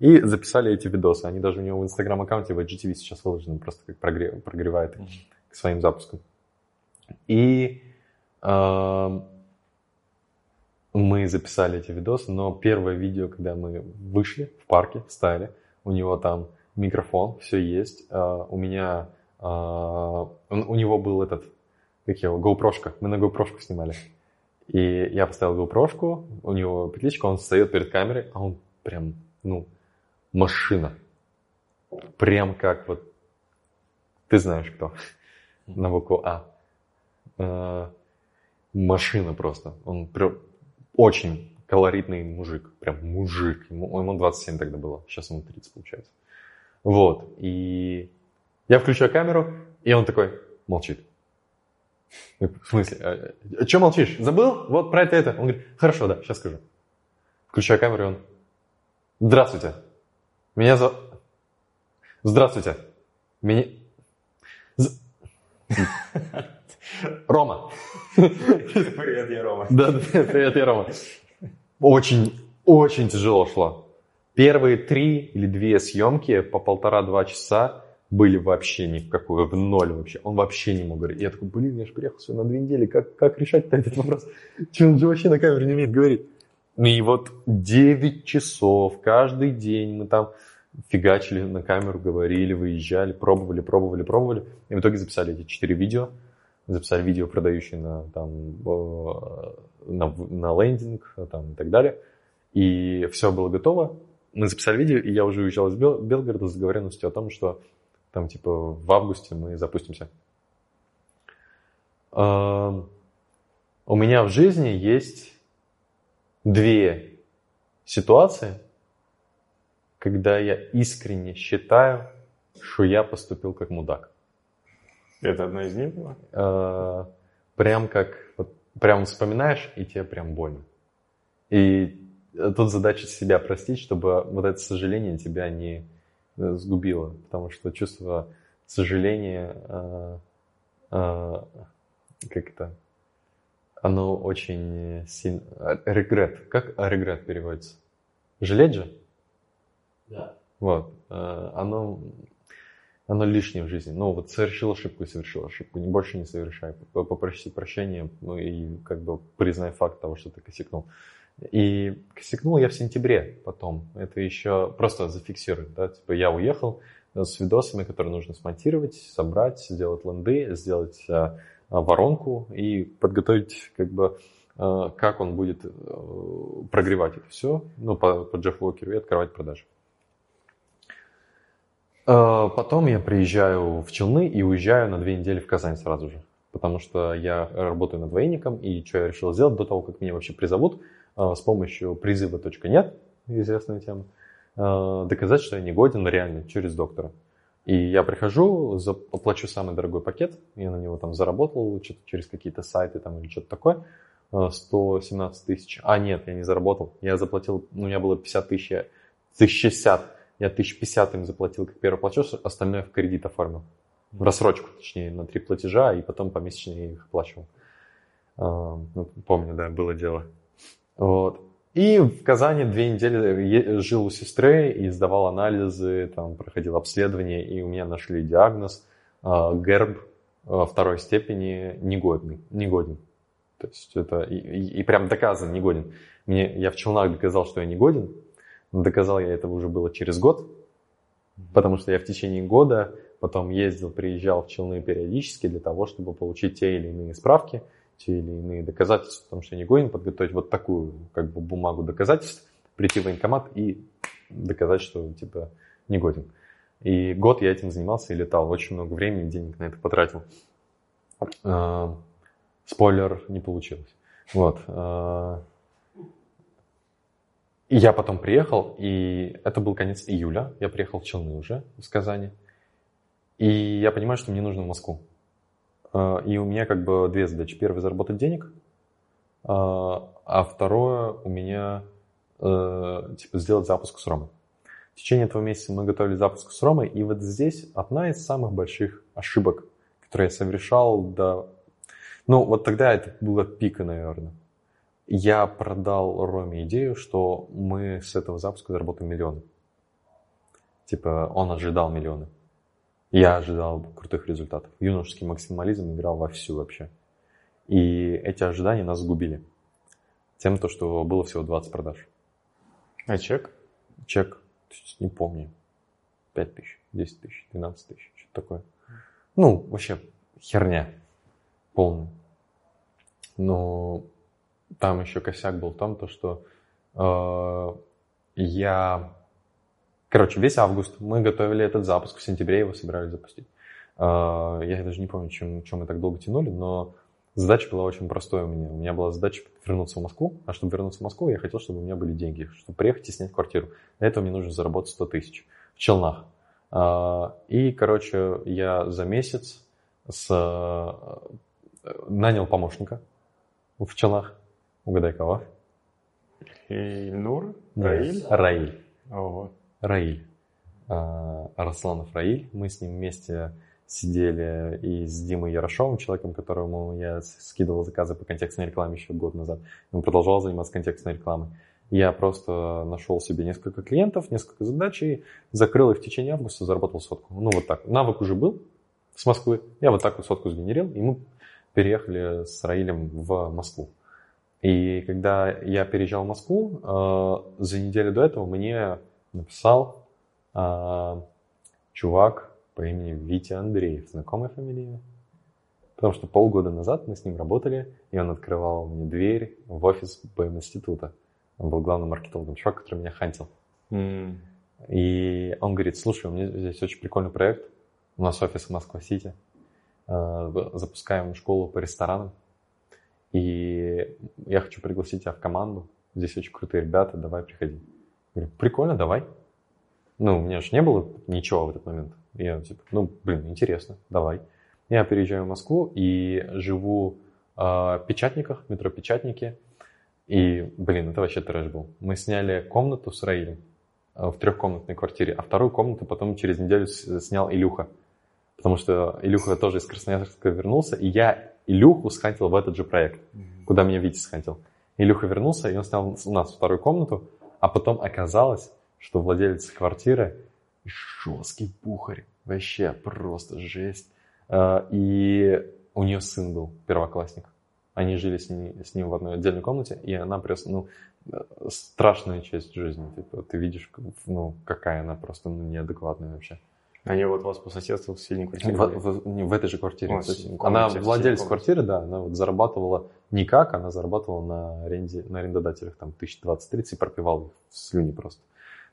И записали эти видосы. Они даже у него в инстаграм-аккаунте в IGTV сейчас выложены, просто как прогрев, прогревает их к своим запускам. И э, мы записали эти видосы, но первое видео, когда мы вышли в парке, встали, у него там микрофон, все есть. Э, у меня, э, у него был этот, как его, GoPro-шка. Мы на GoPro-шку снимали. И я поставил GoPro-шку, у него петличка, он встает перед камерой, а он прям, ну, машина. Прям как вот... Ты знаешь кто? На букву А. Э, машина просто. Он прям очень колоритный мужик. Прям мужик. Ему, ему 27 тогда было. Сейчас ему 30 получается. Вот. И я включаю камеру, и он такой молчит. В смысле? А, а что молчишь? Забыл? Вот про это это. Он говорит, хорошо, да, сейчас скажу. Включаю камеру, и он, здравствуйте. Меня зовут... Здравствуйте. Меня... З... Рома. Привет, я Рома. Да, привет, я Рома. Очень, очень тяжело шло. Первые три или две съемки по полтора-два часа были вообще ни в какую, в ноль вообще. Он вообще не мог говорить. Я такой, блин, я же приехал сюда на две недели, как, как решать-то этот вопрос? <laughs> Че, он же вообще на камеру не умеет говорить. И вот 9 часов каждый день мы там фигачили на камеру, говорили, выезжали, пробовали, пробовали, пробовали. И в итоге записали эти 4 видео. Записали видео, продающие на, там, на, на лендинг там, и так далее. И все было готово. Мы записали видео, и я уже уезжал из Бел- Белгорода с договоренностью о том, что там типа в августе мы запустимся. У меня в жизни есть две ситуации, когда я искренне считаю, что я поступил как мудак. Это одна из них была? Э, прям как, вот, прям вспоминаешь, и тебе прям больно. И тут задача себя простить, чтобы вот это сожаление тебя не сгубило. Потому что чувство сожаления, э, как это, оно очень сильно... Регрет. Как регрет переводится? Жалеть же? Да. Вот. Оно, оно лишнее в жизни. Ну, вот совершил ошибку и совершил ошибку. Не больше не совершай. Попроси прощения ну, и как бы признай факт того, что ты косякнул. И косякнул я в сентябре потом. Это еще просто зафиксируй. Да? Типа я уехал, с видосами, которые нужно смонтировать, собрать, сделать ленды, сделать э, воронку и подготовить как бы э, как он будет прогревать это все, ну, по, по Джеффу Уокеру и открывать продажи. Потом я приезжаю в Челны и уезжаю на две недели в Казань сразу же. Потому что я работаю над двойником, и что я решил сделать до того, как меня вообще призовут, с помощью призыва .нет, известная тема, Э, доказать, что я не годен реально через доктора. И я прихожу, оплачу самый дорогой пакет, я на него там заработал что-то через какие-то сайты там или что-то такое, 117 э, тысяч. А нет, я не заработал, я заплатил, ну у меня было 50 тысяч, 1060, я 1050 им заплатил как первый платеж, остальное в кредит оформил. В рассрочку, точнее, на три платежа, и потом помесячно я их оплачивал. Ну, помню, да, было дело. Вот. И в Казани две недели жил у сестры и сдавал анализы, там проходил обследование, и у меня нашли диагноз э, герб э, второй степени негодный, негоден. То есть это и, и, и прям доказан негоден. Мне, я в Челнах доказал, что я негоден, но доказал я это уже было через год, потому что я в течение года потом ездил, приезжал в Челны периодически для того, чтобы получить те или иные справки – те или иные доказательства, потому что я не годен подготовить вот такую как бы бумагу доказательств, прийти в военкомат и доказать, что типа не годен. И год я этим занимался и летал. Очень много времени, денег на это потратил. А, спойлер, не получилось. Вот. А, и я потом приехал, и это был конец июля. Я приехал в Челны уже из Казани. И я понимаю, что мне нужно в Москву. А, и у меня как бы две задачи. Первая – заработать денег, а, а второе – у меня э, типа сделать запуск с Ромой. В течение этого месяца мы готовили запуск с Ромой, и вот здесь одна из самых больших ошибок, которые я совершал до... Ну, вот тогда это было пика, наверное. Я продал Роме идею, что мы с этого запуска заработаем миллионы. Типа, он ожидал миллионы. Я ожидал крутых результатов. Юношеский максимализм играл вовсю вообще. И эти ожидания нас сгубили. Тем, то, что было всего 20 продаж. А чек? Чек, не помню. 5 тысяч, 10 тысяч, 12 тысяч, что-то такое. Ну, вообще херня полная. Но там еще косяк был в том, то, что э, я Короче, весь август мы готовили этот запуск, в сентябре его собирались запустить. А, я даже не помню, чем, чем мы так долго тянули, но задача была очень простой у меня. У меня была задача вернуться в Москву, а чтобы вернуться в Москву, я хотел, чтобы у меня были деньги, чтобы приехать и снять квартиру. Для этого мне нужно заработать 100 тысяч в Челнах. А, и, короче, я за месяц с... Э, нанял помощника в Челнах. Угадай, кого? Ильнур? Раиль? Раиль. Ого. Раиль. Арсланов Раиль. Мы с ним вместе сидели и с Димой Ярошовым, человеком, которому я скидывал заказы по контекстной рекламе еще год назад. Он продолжал заниматься контекстной рекламой. Я просто нашел себе несколько клиентов, несколько задач и закрыл их в течение августа, заработал сотку. Ну вот так. Навык уже был с Москвы. Я вот так вот сотку сгенерил, и мы переехали с Раилем в Москву. И когда я переезжал в Москву, а, за неделю до этого мне написал а, чувак по имени Витя Андреев. Знакомая фамилия? Потому что полгода назад мы с ним работали, и он открывал мне дверь в офис БМ-института. Он был главным маркетологом, чувак, который меня хантил. Mm. И он говорит, слушай, у меня здесь очень прикольный проект. У нас офис в Москва-Сити. А, запускаем школу по ресторанам. И я хочу пригласить тебя в команду. Здесь очень крутые ребята, давай приходи. Говорю, прикольно, давай. Ну, у меня же не было ничего в этот момент. Я типа, ну, блин, интересно, давай. Я переезжаю в Москву и живу э, в Печатниках, метро Печатники. И, блин, это вообще трэш был. Мы сняли комнату с Раилем э, в трехкомнатной квартире, а вторую комнату потом через неделю снял Илюха. Потому что Илюха тоже из Красноярска вернулся, и я Илюху схантил в этот же проект, куда меня Витя схантил. Илюха вернулся, и он снял у нас вторую комнату, а потом оказалось, что владелец квартиры жесткий пухарь. Вообще просто жесть. А, и у нее сын был первоклассник. Они жили с, ней, с ним в одной отдельной комнате, и она просто, ну, страшная часть жизни. Типа, ты видишь, ну, какая она просто ну, неадекватная вообще. Они вот у вас по соседству в соседней квартире? В, в, не, в этой же квартире. О, в она владелец квартиры, да, она вот зарабатывала никак, она зарабатывала на, аренде, на арендодателях там 1020-30 и пропивала их в слюни просто.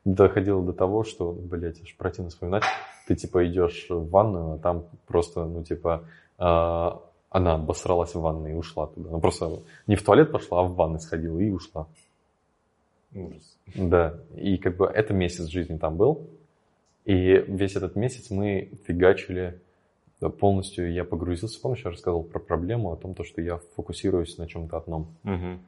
Доходило до того, что, блядь, аж противно вспоминать, ты типа идешь в ванную, а там просто, ну типа, а, она обосралась в ванной и ушла туда. Ну просто не в туалет пошла, а в ванной сходила и ушла. Ужас. Да, и как бы это месяц жизни там был, и весь этот месяц мы фигачили полностью, я погрузился, помнишь, я рассказывал про проблему, о том, то, что я фокусируюсь на чем-то одном. Мгм.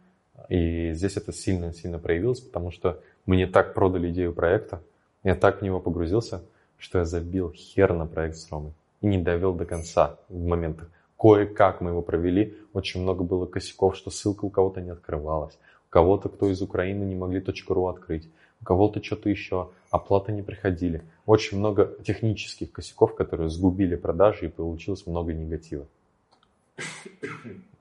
И здесь это сильно-сильно проявилось, потому что мне так продали идею проекта, я так в него погрузился, что я забил хер на проект с Ромой и не довел до конца в моментах. Кое-как мы его провели, очень много было косяков, что ссылка у кого-то не открывалась, у кого-то, кто из Украины, не могли .ру открыть, у кого-то что-то еще, оплаты не приходили. Очень много технических косяков, которые сгубили продажи и получилось много негатива.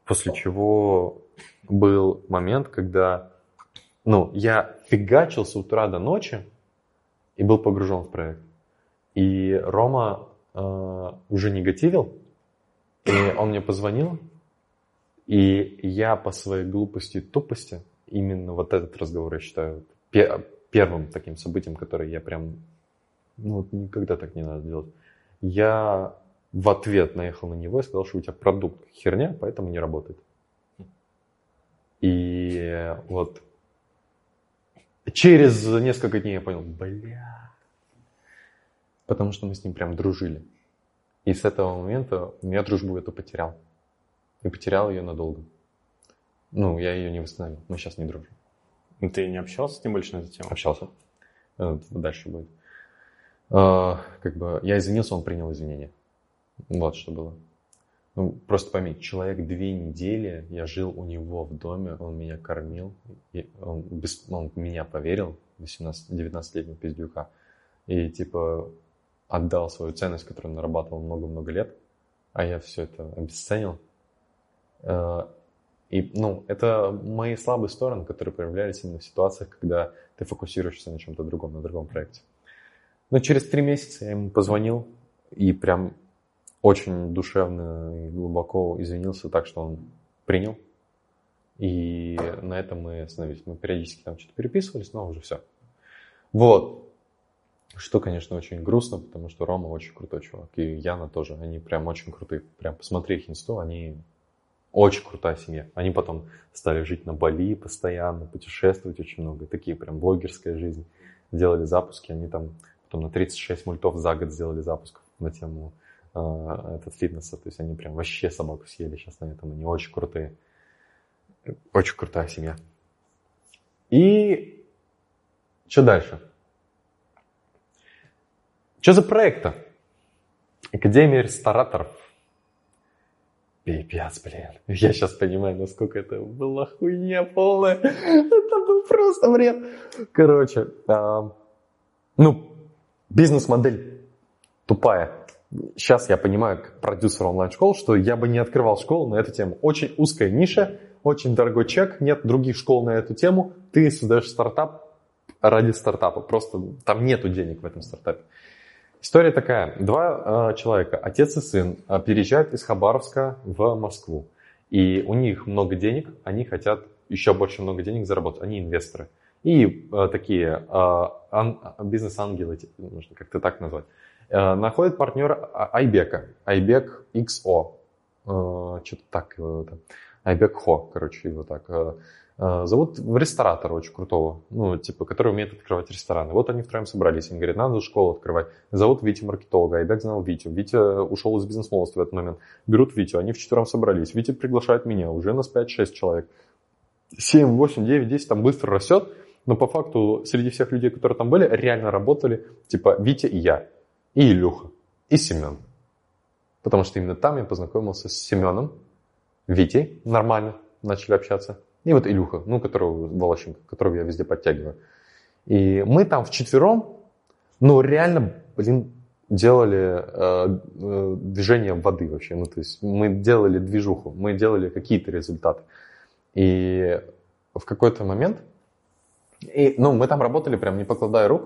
После чего был момент, когда ну, я фигачил с утра до ночи и был погружен в проект. И Рома э, уже негативил, и он мне позвонил, и я по своей глупости и тупости, именно вот этот разговор, я считаю, первым таким событием, которое я прям, ну вот никогда так не надо делать. Я в ответ наехал на него и сказал, что у тебя продукт херня, поэтому не работает. И вот через несколько дней я понял, бля, потому что мы с ним прям дружили. И с этого момента я дружбу эту потерял. И потерял ее надолго. Ну, я ее не восстановил. Мы сейчас не дружим. Ну, Ты не общался с ним больше на эту тему? Общался. Э, Дальше будет. Э, Как бы я извинился, он принял извинения. Вот что было. Ну, просто пойми, человек две недели, я жил у него в доме, он меня кормил, и он, без- он меня поверил, 18, 19-летнего пиздюка, и типа отдал свою ценность, которую он нарабатывал много-много лет, а я все это обесценил. И, ну, это мои слабые стороны, которые проявлялись именно в ситуациях, когда ты фокусируешься на чем-то другом, на другом проекте. Но через три месяца я ему позвонил и прям очень душевно и глубоко извинился так, что он принял. И на этом мы остановились. Мы периодически там что-то переписывались, но уже все. Вот. Что, конечно, очень грустно, потому что Рома очень крутой чувак. И Яна тоже. Они прям очень крутые. Прям посмотри их инсту, они очень крутая семья. Они потом стали жить на Бали постоянно, путешествовать очень много. Такие прям блогерская жизнь. Делали запуски, они там потом на 36 мультов за год сделали запусков на тему э, этот фитнеса. То есть они прям вообще собаку съели сейчас на этом. Они очень крутые. Очень крутая семья. И что дальше? Что за проект-то? Академия рестораторов. Пипец, блин. Я сейчас понимаю, насколько это была хуйня полная. Это был просто бред. Короче, а, ну, бизнес-модель тупая. Сейчас я понимаю, как продюсер онлайн-школ, что я бы не открывал школу на эту тему. Очень узкая ниша, очень дорогой чек, нет других школ на эту тему. Ты создаешь стартап ради стартапа. Просто там нету денег в этом стартапе. История такая. Два э, человека, отец и сын, э, переезжают из Хабаровска в Москву. И у них много денег, они хотят еще больше много денег заработать. Они инвесторы. И э, такие э, ан- бизнес-ангелы, можно как-то так назвать. Э, находят партнера А- Айбека. Айбек XO. Э, что-то так там. Айбек Хо, короче, его так. Э, э, зовут в ресторатора очень крутого, ну, типа, который умеет открывать рестораны. Вот они втроем собрались, они говорят, надо школу открывать. Зовут Витю маркетолога, Айбек знал Витю. Витя ушел из бизнес-молодости в этот момент. Берут Витю, они вчетвером собрались. Витя приглашает меня, уже нас 5-6 человек. 7, 8, 9, 10 там быстро растет, но по факту среди всех людей, которые там были, реально работали, типа, Витя и я, и Илюха, и Семен. Потому что именно там я познакомился с Семеном, Витей, нормально, начали общаться. И вот Илюха, ну, которого Волощенко, которого я везде подтягиваю. И мы там вчетвером, ну, реально, блин, делали э, э, движение воды вообще. Ну, то есть мы делали движуху, мы делали какие-то результаты. И в какой-то момент, и, ну, мы там работали прям не покладая рук.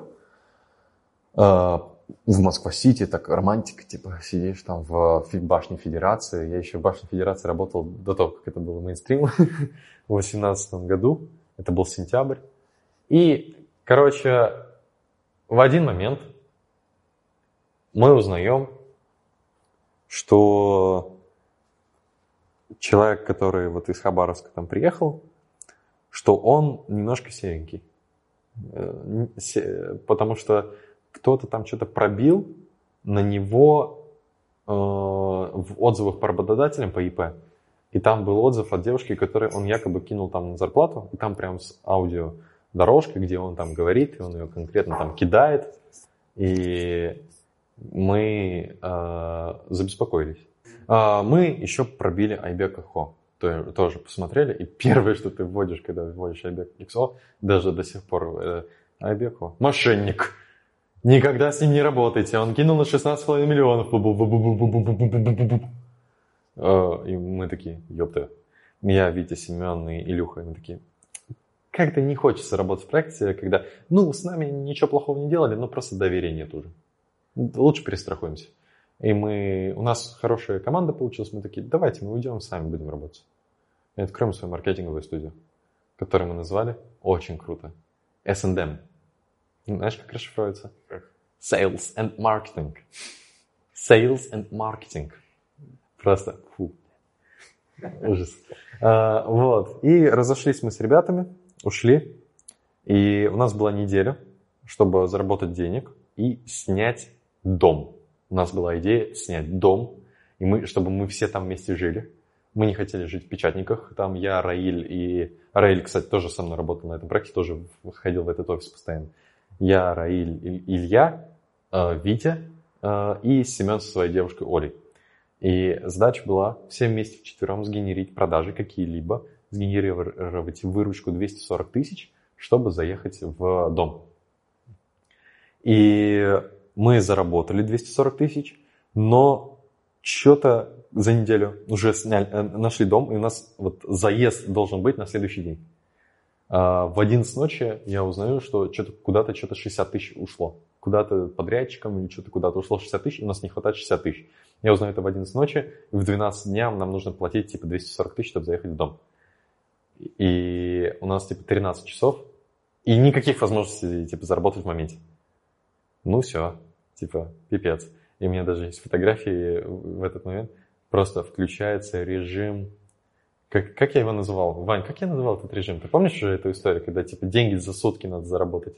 Э, в Москва-Сити, так романтика, типа, сидишь там в башне Федерации. Я еще в башне Федерации работал до того, как это было мейнстрим, <laughs> в 2018 году. Это был сентябрь. И, короче, в один момент мы узнаем, что человек, который вот из Хабаровска там приехал, что он немножко серенький. Э, потому что кто-то там что-то пробил на него э, в отзывах по работодателям по ИП. И там был отзыв от девушки, который он якобы кинул там на зарплату, и там прям с аудио дорожкой, где он там говорит, и он ее конкретно там кидает. И мы э, забеспокоились. А мы еще пробили Айбека Хо. То, тоже посмотрели. И первое, что ты вводишь, когда вводишь Айбек XO, даже до сих пор э, Айбек Хо. Мошенник. Никогда с ним не работайте. Он кинул на 16,5 миллионов. И мы такие, ёпта. Я, Витя, Семен и Илюха, мы такие, как-то не хочется работать в проекте, когда, ну, с нами ничего плохого не делали, но просто доверия нет уже. Лучше перестрахуемся. И мы, у нас хорошая команда получилась, мы такие, давайте мы уйдем, сами будем работать. И откроем свою маркетинговую студию, которую мы назвали очень круто. S&M. Знаешь, как расшифровывается? Как? Sales and Marketing. Sales and Marketing. Просто фу. Ужас. А, вот. И разошлись мы с ребятами, ушли. И у нас была неделя, чтобы заработать денег и снять дом. У нас была идея снять дом, и мы, чтобы мы все там вместе жили. Мы не хотели жить в печатниках. Там я, Раиль и... Раиль, кстати, тоже со мной работал на этом проекте, тоже ходил в этот офис постоянно я, Раиль, Илья, э, Витя э, и Семен со своей девушкой Олей. И задача была всем вместе вчетвером сгенерить продажи какие-либо, сгенерировать выручку 240 тысяч, чтобы заехать в дом. И мы заработали 240 тысяч, но что-то за неделю уже сняли, э, нашли дом, и у нас вот заезд должен быть на следующий день. А, в 11 ночи я узнаю, что что-то куда-то что-то 60 тысяч ушло. Куда-то подрядчиком или что-то куда-то ушло 60 тысяч, у нас не хватает 60 тысяч. Я узнаю это в 11 ночи, и в 12 дня нам нужно платить типа 240 тысяч, чтобы заехать в дом. И у нас типа 13 часов, и никаких возможностей типа заработать в моменте. Ну все, типа пипец. И у меня даже есть фотографии в этот момент. Просто включается режим как, как я его называл? Вань, как я называл этот режим? Ты помнишь уже эту историю, когда типа деньги за сутки надо заработать?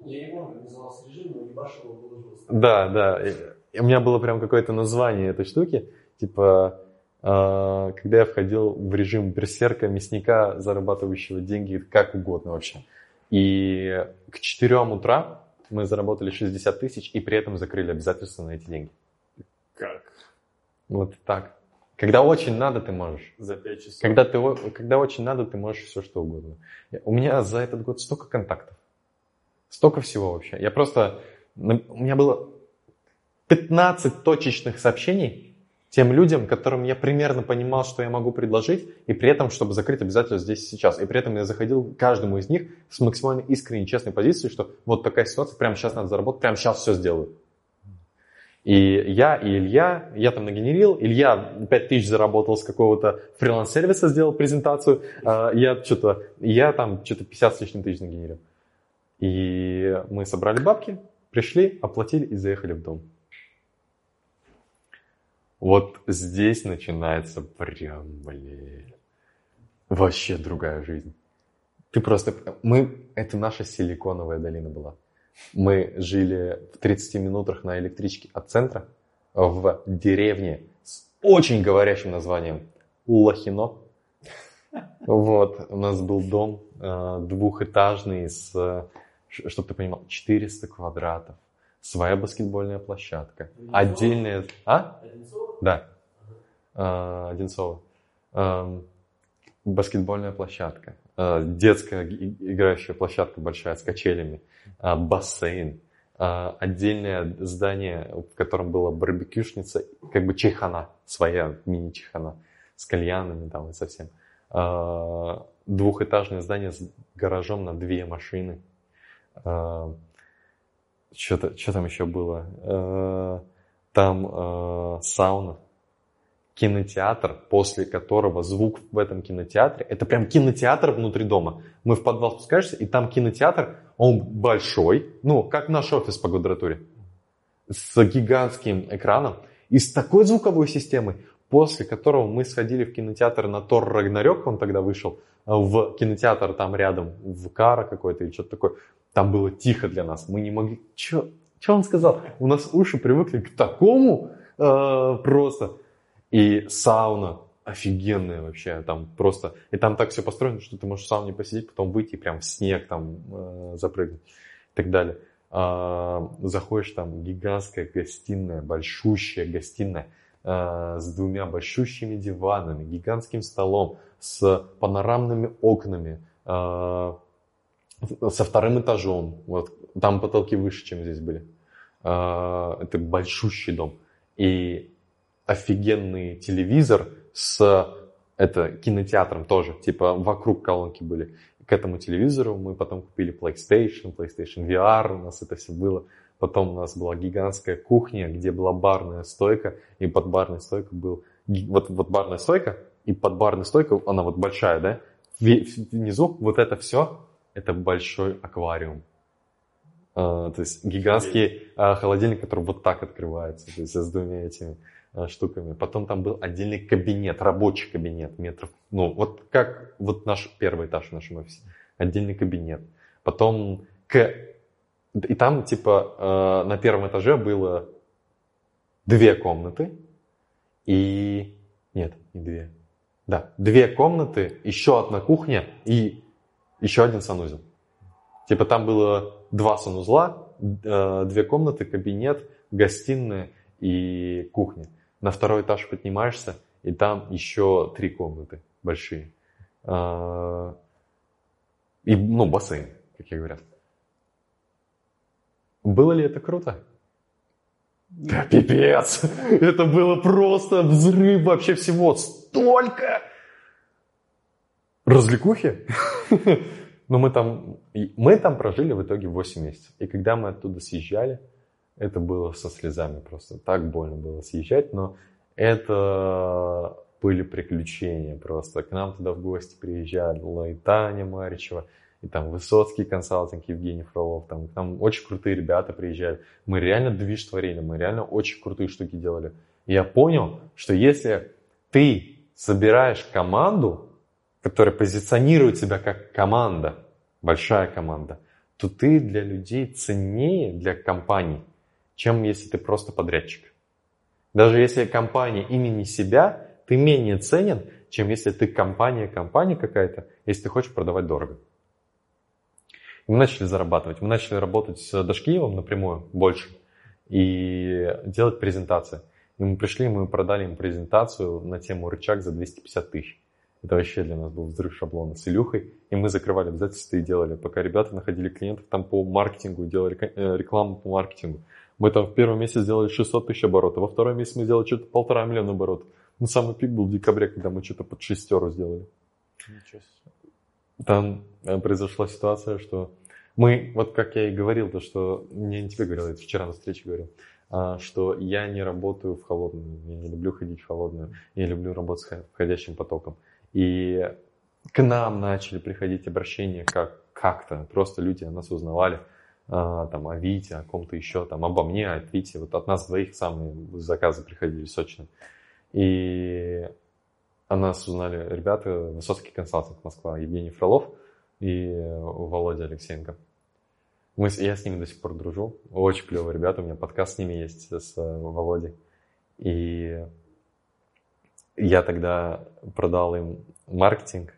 Я не помню, назывался режим, но ебашил его выложился. Да, да. И у меня было прям какое-то название этой штуки. Типа, э, когда я входил в режим берсерка, мясника, зарабатывающего деньги как угодно вообще. И к 4 утра мы заработали 60 тысяч и при этом закрыли обязательства на эти деньги. Как? Вот так. Когда очень надо, ты можешь. За 5 часов. Когда, ты, когда очень надо, ты можешь все что угодно. У меня за этот год столько контактов. Столько всего вообще. Я просто... У меня было 15 точечных сообщений тем людям, которым я примерно понимал, что я могу предложить, и при этом, чтобы закрыть обязательно здесь и сейчас. И при этом я заходил к каждому из них с максимально искренней, честной позицией, что вот такая ситуация, прямо сейчас надо заработать, прямо сейчас все сделаю. И я, и Илья, я там нагенерил, Илья 5000 заработал с какого-то фриланс-сервиса, сделал презентацию, а я что-то, я там что-то 50 с лишним тысяч нагенерил. И мы собрали бабки, пришли, оплатили и заехали в дом. Вот здесь начинается прям, блин, вообще другая жизнь. Ты просто, мы, это наша силиконовая долина была. Мы жили в 30 минутах на электричке от центра в деревне с очень говорящим названием Лохино. Вот, у нас был дом э, двухэтажный с, чтобы ты понимал, 400 квадратов, своя баскетбольная площадка, Одинцово? отдельная... А? Одинцово? Да, э, Одинцово. Э, баскетбольная площадка, детская играющая площадка большая с качелями, э, бассейн, э, отдельное здание, в котором была барбекюшница, как бы чайхана, своя мини-чайхана с кальянами там и совсем. Двухэтажное здание с гаражом на две машины. что там еще было? Э, там э, сауна, кинотеатр, после которого звук в этом кинотеатре, это прям кинотеатр внутри дома. Мы в подвал спускаешься, и там кинотеатр, он большой, ну, как наш офис по квадратуре, с гигантским экраном и с такой звуковой системой, после которого мы сходили в кинотеатр на Тор Рагнарёк, он тогда вышел, в кинотеатр там рядом, в Кара какой-то или что-то такое. Там было тихо для нас. Мы не могли... Что он сказал? У нас уши привыкли к такому э, просто. И сауна офигенная вообще. Там просто... И там так все построено, что ты можешь в сауне посидеть, потом выйти прям в снег там э, запрыгнуть и так далее. Э, заходишь там гигантская гостиная, большущая гостиная э, с двумя большущими диванами, гигантским столом, с панорамными окнами, э, со вторым этажом. Вот, там потолки выше, чем здесь были. Э, это большущий дом. И офигенный телевизор с это кинотеатром тоже, типа вокруг колонки были. К этому телевизору мы потом купили PlayStation, PlayStation VR, у нас это все было. Потом у нас была гигантская кухня, где была барная стойка, и под барной стойкой был... Вот, вот барная стойка, и под барной стойкой, она вот большая, да? Внизу вот это все, это большой аквариум. А, то есть гигантский а, холодильник, который вот так открывается, то есть с двумя этими штуками. Потом там был отдельный кабинет, рабочий кабинет метров, ну вот как вот наш первый этаж в нашем офисе, отдельный кабинет. Потом к и там, типа, э, на первом этаже было две комнаты и... Нет, не две. Да, две комнаты, еще одна кухня и еще один санузел. Типа там было два санузла, э, две комнаты, кабинет, гостиная и кухня. На второй этаж поднимаешься, и там еще три комнаты большие. Э, и, ну, бассейн, как я говорят. Было ли это круто? Да, пипец! Это было просто взрыв вообще всего. Столько! Развлекухи? <laughs> Но мы там, мы там прожили в итоге 8 месяцев. И когда мы оттуда съезжали, это было со слезами просто. Так больно было съезжать, но это были приключения просто. К нам туда в гости приезжали и Таня Маричева, и там Высоцкий консалтинг, Евгений Фролов, там, там очень крутые ребята приезжали. Мы реально движ творили, мы реально очень крутые штуки делали. И я понял, что если ты собираешь команду, которая позиционирует себя как команда, большая команда, то ты для людей ценнее, для компаний, чем если ты просто подрядчик. Даже если компания имени себя, ты менее ценен, чем если ты компания, компания какая-то, если ты хочешь продавать дорого мы начали зарабатывать. Мы начали работать с Дашкиевым напрямую больше и делать презентации. И мы пришли, мы продали им презентацию на тему рычаг за 250 тысяч. Это вообще для нас был взрыв шаблона с Илюхой. И мы закрывали обязательства и делали. Пока ребята находили клиентов там по маркетингу, делали э, рекламу по маркетингу. Мы там в первом месяце сделали 600 тысяч оборотов, во втором месяце мы сделали что-то полтора миллиона оборотов. Ну, самый пик был в декабре, когда мы что-то под шестеру сделали. Ничего себе там э, произошла ситуация, что мы, вот как я и говорил, то что, я не тебе говорил, это вчера на встрече говорил, а, что я не работаю в холодную, я не люблю ходить в холодную, я люблю работать с входящим потоком. И к нам начали приходить обращения как, как-то, просто люди о нас узнавали, там, о Вите, о ком-то еще, там, обо мне, от Вити, вот от нас двоих самые заказы приходили сочные. И о нас узнали ребята, Высоцкий консалтинг Москва, Евгений Фролов и Володя Алексеенко. Мы, я с ними до сих пор дружу. Очень клевые ребята. У меня подкаст с ними есть, с э, Володей. И я тогда продал им маркетинг,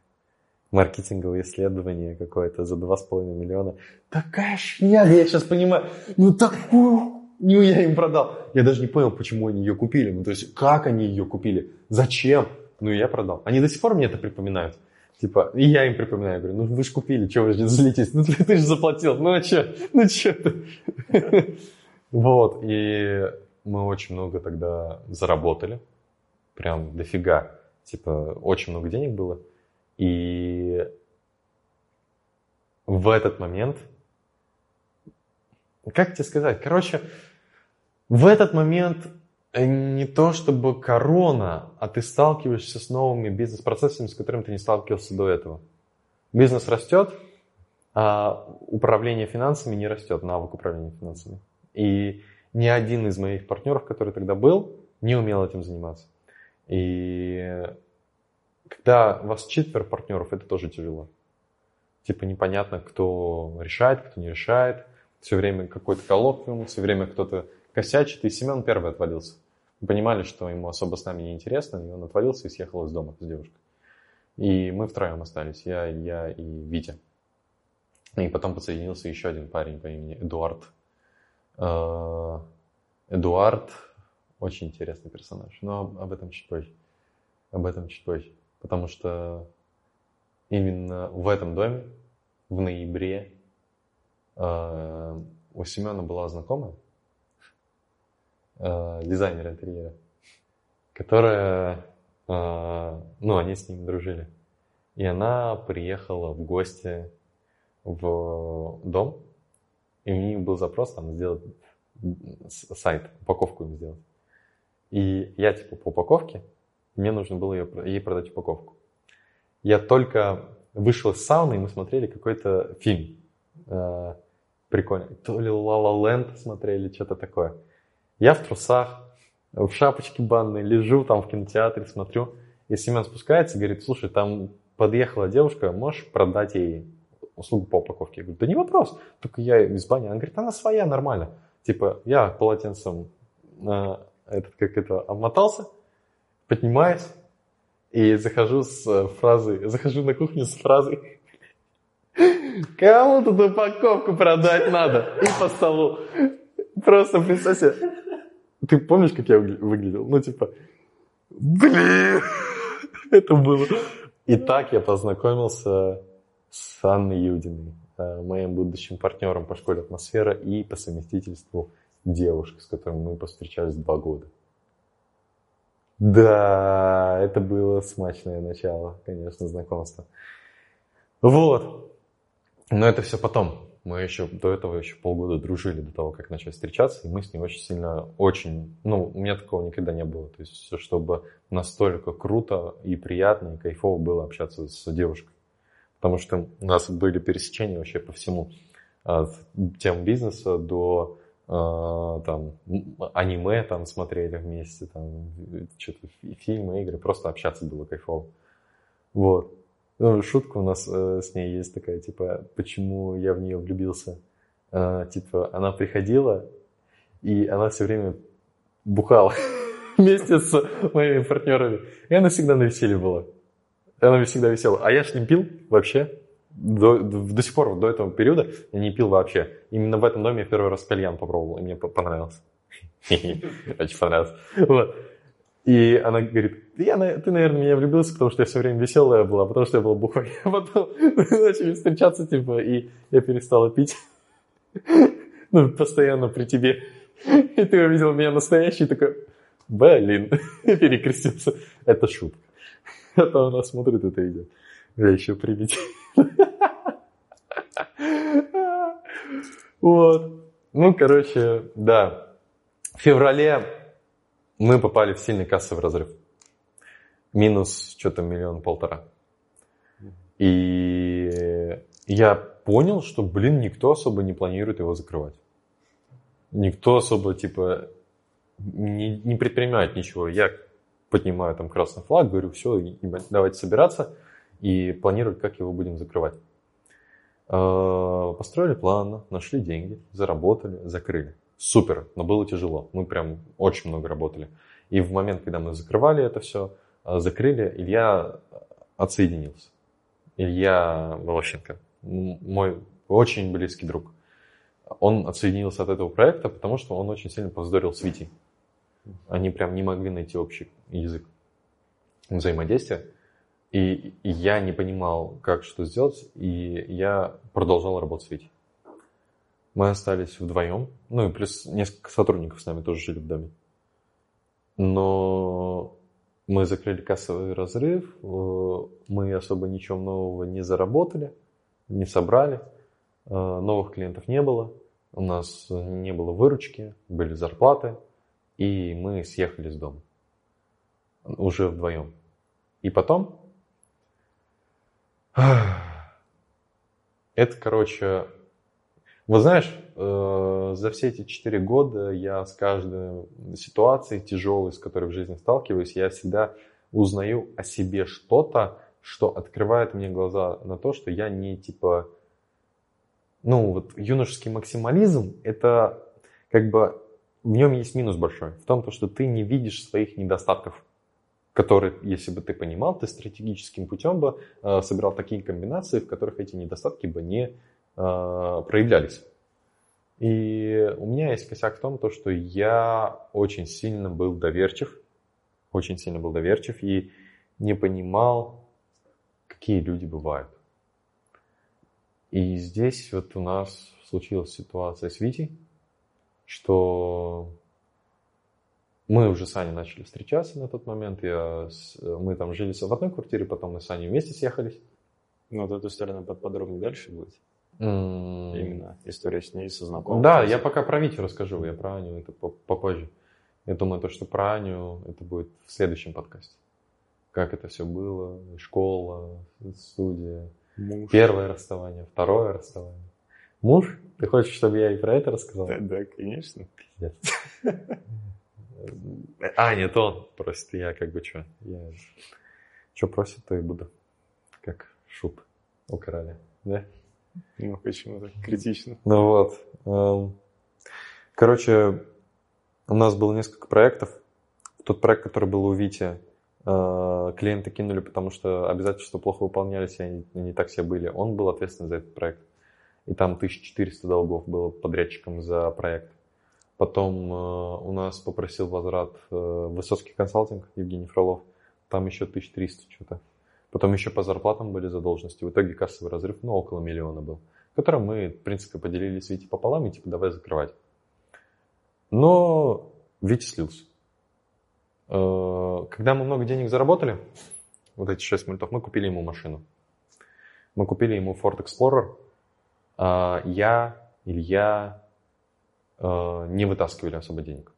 маркетинговое исследование какое-то за 2,5 миллиона. Такая шняга, я сейчас понимаю. Ну такую ну я им продал. Я даже не понял, почему они ее купили. Ну то есть, как они ее купили? Зачем? Ну, я продал. Они до сих пор мне это припоминают. Типа, и я им припоминаю, говорю, ну вы же купили, что вы же злитесь? Ну ты, ты же заплатил, ну а что? Ну что ты? <laughs> Вот, и мы очень много тогда заработали. Прям дофига. Типа, очень много денег было. И в этот момент как тебе сказать, короче, в этот момент э, не то чтобы корона, а ты сталкиваешься с новыми бизнес-процессами, с которыми ты не сталкивался до этого. Бизнес растет, а управление финансами не растет, навык управления финансами. И ни один из моих партнеров, который тогда был, не умел этим заниматься. И когда вас четверо партнеров, это тоже тяжело. Типа непонятно, кто решает, кто не решает. Все время какой-то коллоквиум, все время кто-то косячит. И Семен первый отвалился. Мы понимали, что ему особо с нами не интересно, и он отвалился и съехал из дома с девушкой. И мы втроем остались, я, я и Витя. И потом подсоединился еще один парень по имени Эдуард. Э, Эдуард очень интересный персонаж, но об этом чуть позже. Об этом чуть позже. Потому что именно в этом доме в ноябре э, у Семена была знакомая, э, дизайнер интерьера, которая, ну, они с ним дружили. И она приехала в гости в дом, и у них был запрос там сделать сайт, упаковку им сделать. И я типа по упаковке, мне нужно было ее, ей продать упаковку. Я только вышел из сауны, и мы смотрели какой-то фильм. Э, прикольный. То ли La Land смотрели, что-то такое. Я в трусах, в шапочке банной, лежу там в кинотеатре, смотрю. И Семен спускается и говорит, слушай, там подъехала девушка, можешь продать ей услугу по упаковке. Я говорю, да не вопрос, только я из бани. Она говорит, она своя, нормально. Типа, я полотенцем э, этот, как это, обмотался, поднимаюсь и захожу с э, фразой, захожу на кухню с фразой, кому тут упаковку продать надо? И по столу. Просто представь себе. Ты помнишь, как я выглядел? Ну, типа, блин, <laughs> это было. И так я познакомился с Анной Юдиной, э, моим будущим партнером по школе «Атмосфера» и по совместительству девушкой, с которой мы повстречались два года. Да, это было смачное начало, конечно, знакомства. Вот. Но это все потом. Мы еще до этого еще полгода дружили, до того, как начали встречаться, и мы с ней очень сильно, очень, ну, у меня такого никогда не было. То есть, чтобы настолько круто и приятно, и кайфово было общаться с девушкой потому что у нас были пересечения вообще по всему. От тем бизнеса до там, аниме там смотрели вместе, там, что-то фильмы, игры, просто общаться было кайфово. Вот. Ну, шутка у нас э, с ней есть такая, типа, почему я в нее влюбился. Э, типа, она приходила, и она все время бухала <laughs> вместе с моими партнерами. И она всегда на веселье была. Она всегда висела. А я ж не пил вообще. До, до, сих пор, до этого периода, я не пил вообще. Именно в этом доме я первый раз кальян попробовал, и мне понравилось. <laughs> Очень понравилось. Вот. И она говорит, я, ты, наверное, меня влюбился, потому что я все время веселая была, потому что я была бухой. <laughs> А потом начали встречаться, типа, и я перестала пить. <laughs> Ну, постоянно при тебе. И ты увидел меня настоящий, такой, блин, перекрестился. Это шутка. А то она смотрит это видео. Я еще примите. Вот. Ну, короче, да. В феврале мы попали в сильный кассовый разрыв. Минус что-то миллион полтора. И я понял, что, блин, никто особо не планирует его закрывать. Никто особо, типа, не, не предпринимает ничего. Я поднимаю там красный флаг, говорю, все, давайте собираться и планировать, как его будем закрывать. А, построили план, нашли деньги, заработали, закрыли. Супер, но было тяжело. Мы прям очень много работали. И в момент, когда мы закрывали это все, а, закрыли, Илья отсоединился. Илья Волощенко, мой очень близкий друг. Он отсоединился от этого проекта, потому что он очень сильно повздорил с Витей. Они прям не могли найти общий язык взаимодействия. И я не понимал, как что сделать, и я продолжал работать с Витей. Мы остались вдвоем, ну и плюс несколько сотрудников с нами тоже жили в доме. Но мы закрыли кассовый разрыв, э, мы особо ничего нового не заработали, не собрали, э, новых клиентов не было. у нас не было выручки, были зарплаты, и мы съехали с дома. Уже вдвоем. И потом... <sighs> Это, короче... Вы знаешь, э, за все эти четыре года я с каждой ситуацией тяжелой, с которой в жизни сталкиваюсь, я всегда узнаю о себе что-то, что открывает мне глаза на то, что я не типа... Ну, вот юношеский максимализм, это как бы в нем есть минус большой. В том, что ты не видишь своих недостатков, которые, если бы ты понимал, ты стратегическим путем бы э, собирал такие комбинации, в которых эти недостатки бы не э, проявлялись. И у меня есть косяк в том, то, что я очень сильно был доверчив, очень сильно был доверчив и не понимал, какие люди бывают. И здесь вот у нас случилась ситуация с Витей, что мы уже с Аней начали встречаться на тот момент. Я, мы там жили в одной квартире, потом мы с Аней вместе съехались. Ну, вот эту сторону подробнее дальше будет. Mm. Именно история с ней, со знакомым. Да, я пока про Витю расскажу, я про Аню это попозже. Я думаю, то, что про Аню это будет в следующем подкасте как это все было, школа, студия, Муж. первое расставание, второе расставание. Муж? Ты хочешь, чтобы я и про это рассказал? Да, да конечно. Пиздец. <laughs> А, нет, он просит, я как бы что? Я... Что просит, то и буду. Как шут у короля, да? Ну, почему так критично? Ну вот. Эм, короче, у нас было несколько проектов. Тот проект, который был у Вити, Э, клиенты кинули, потому что обязательства плохо выполнялись, и они не так все были. Он был ответственен за этот проект. И там 1400 долгов было подрядчиком за проект. Потом э, у нас попросил возврат э, Высоцкий консалтинг Евгений Фролов. Там еще 1300 что-то. Потом еще по зарплатам были задолженности. В итоге кассовый разрыв, ну, около миллиона был. Который мы, в принципе, поделили с Витей пополам и типа давай закрывать. Но Витя слился. Э, когда мы много денег заработали, вот эти 6 мультов, мы купили ему машину. Мы купили ему Ford Explorer. А я, Илья не вытаскивали особо денег.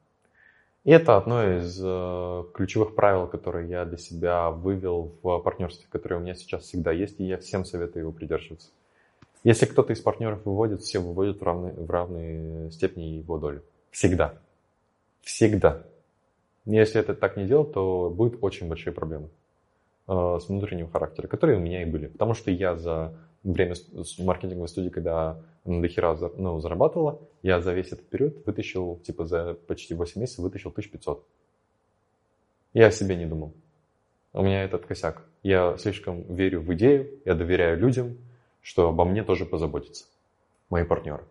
И это одно из э, ключевых правил, которые я для себя вывел в партнерстве, которое у меня сейчас всегда есть, и я всем советую его придерживаться. Если кто-то из партнеров выводит, все выводят в равной, в равной степени его доли. Всегда. Всегда. Если это так не делать, то будет очень большие проблемы э, с внутренним характером, которые у меня и были. Потому что я за время маркетинговой студии, когда на дохера ну, зарабатывала, я за весь этот период вытащил, типа за почти 8 месяцев вытащил 1500. Я о себе не думал. У меня этот косяк. Я слишком верю в идею, я доверяю людям, что обо мне тоже позаботятся. Мои партнеры.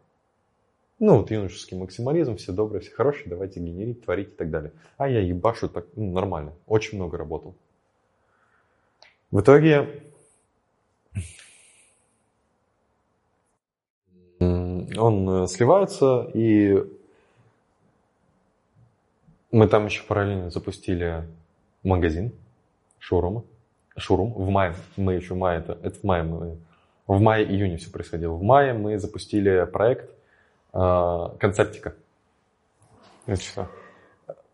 Ну, вот юношеский максимализм, все добрые, все хорошие, давайте генерить, творить и так далее. А я ебашу так ну, нормально, очень много работал. В итоге он э, сливается, и мы там еще параллельно запустили магазин шоурума. Шоурум в мае, мы еще в мае, это, это в мае, мы, в мае-июне все происходило. В мае мы запустили проект – а, концептика. Это что?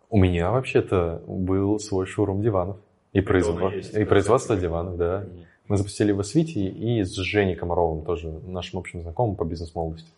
У меня вообще-то был свой шоурум диванов. И, производ... и производство диванов, да. Mm-hmm. Мы запустили его с Витей и с Женей Комаровым, тоже нашим общим знакомым по бизнес-молодости.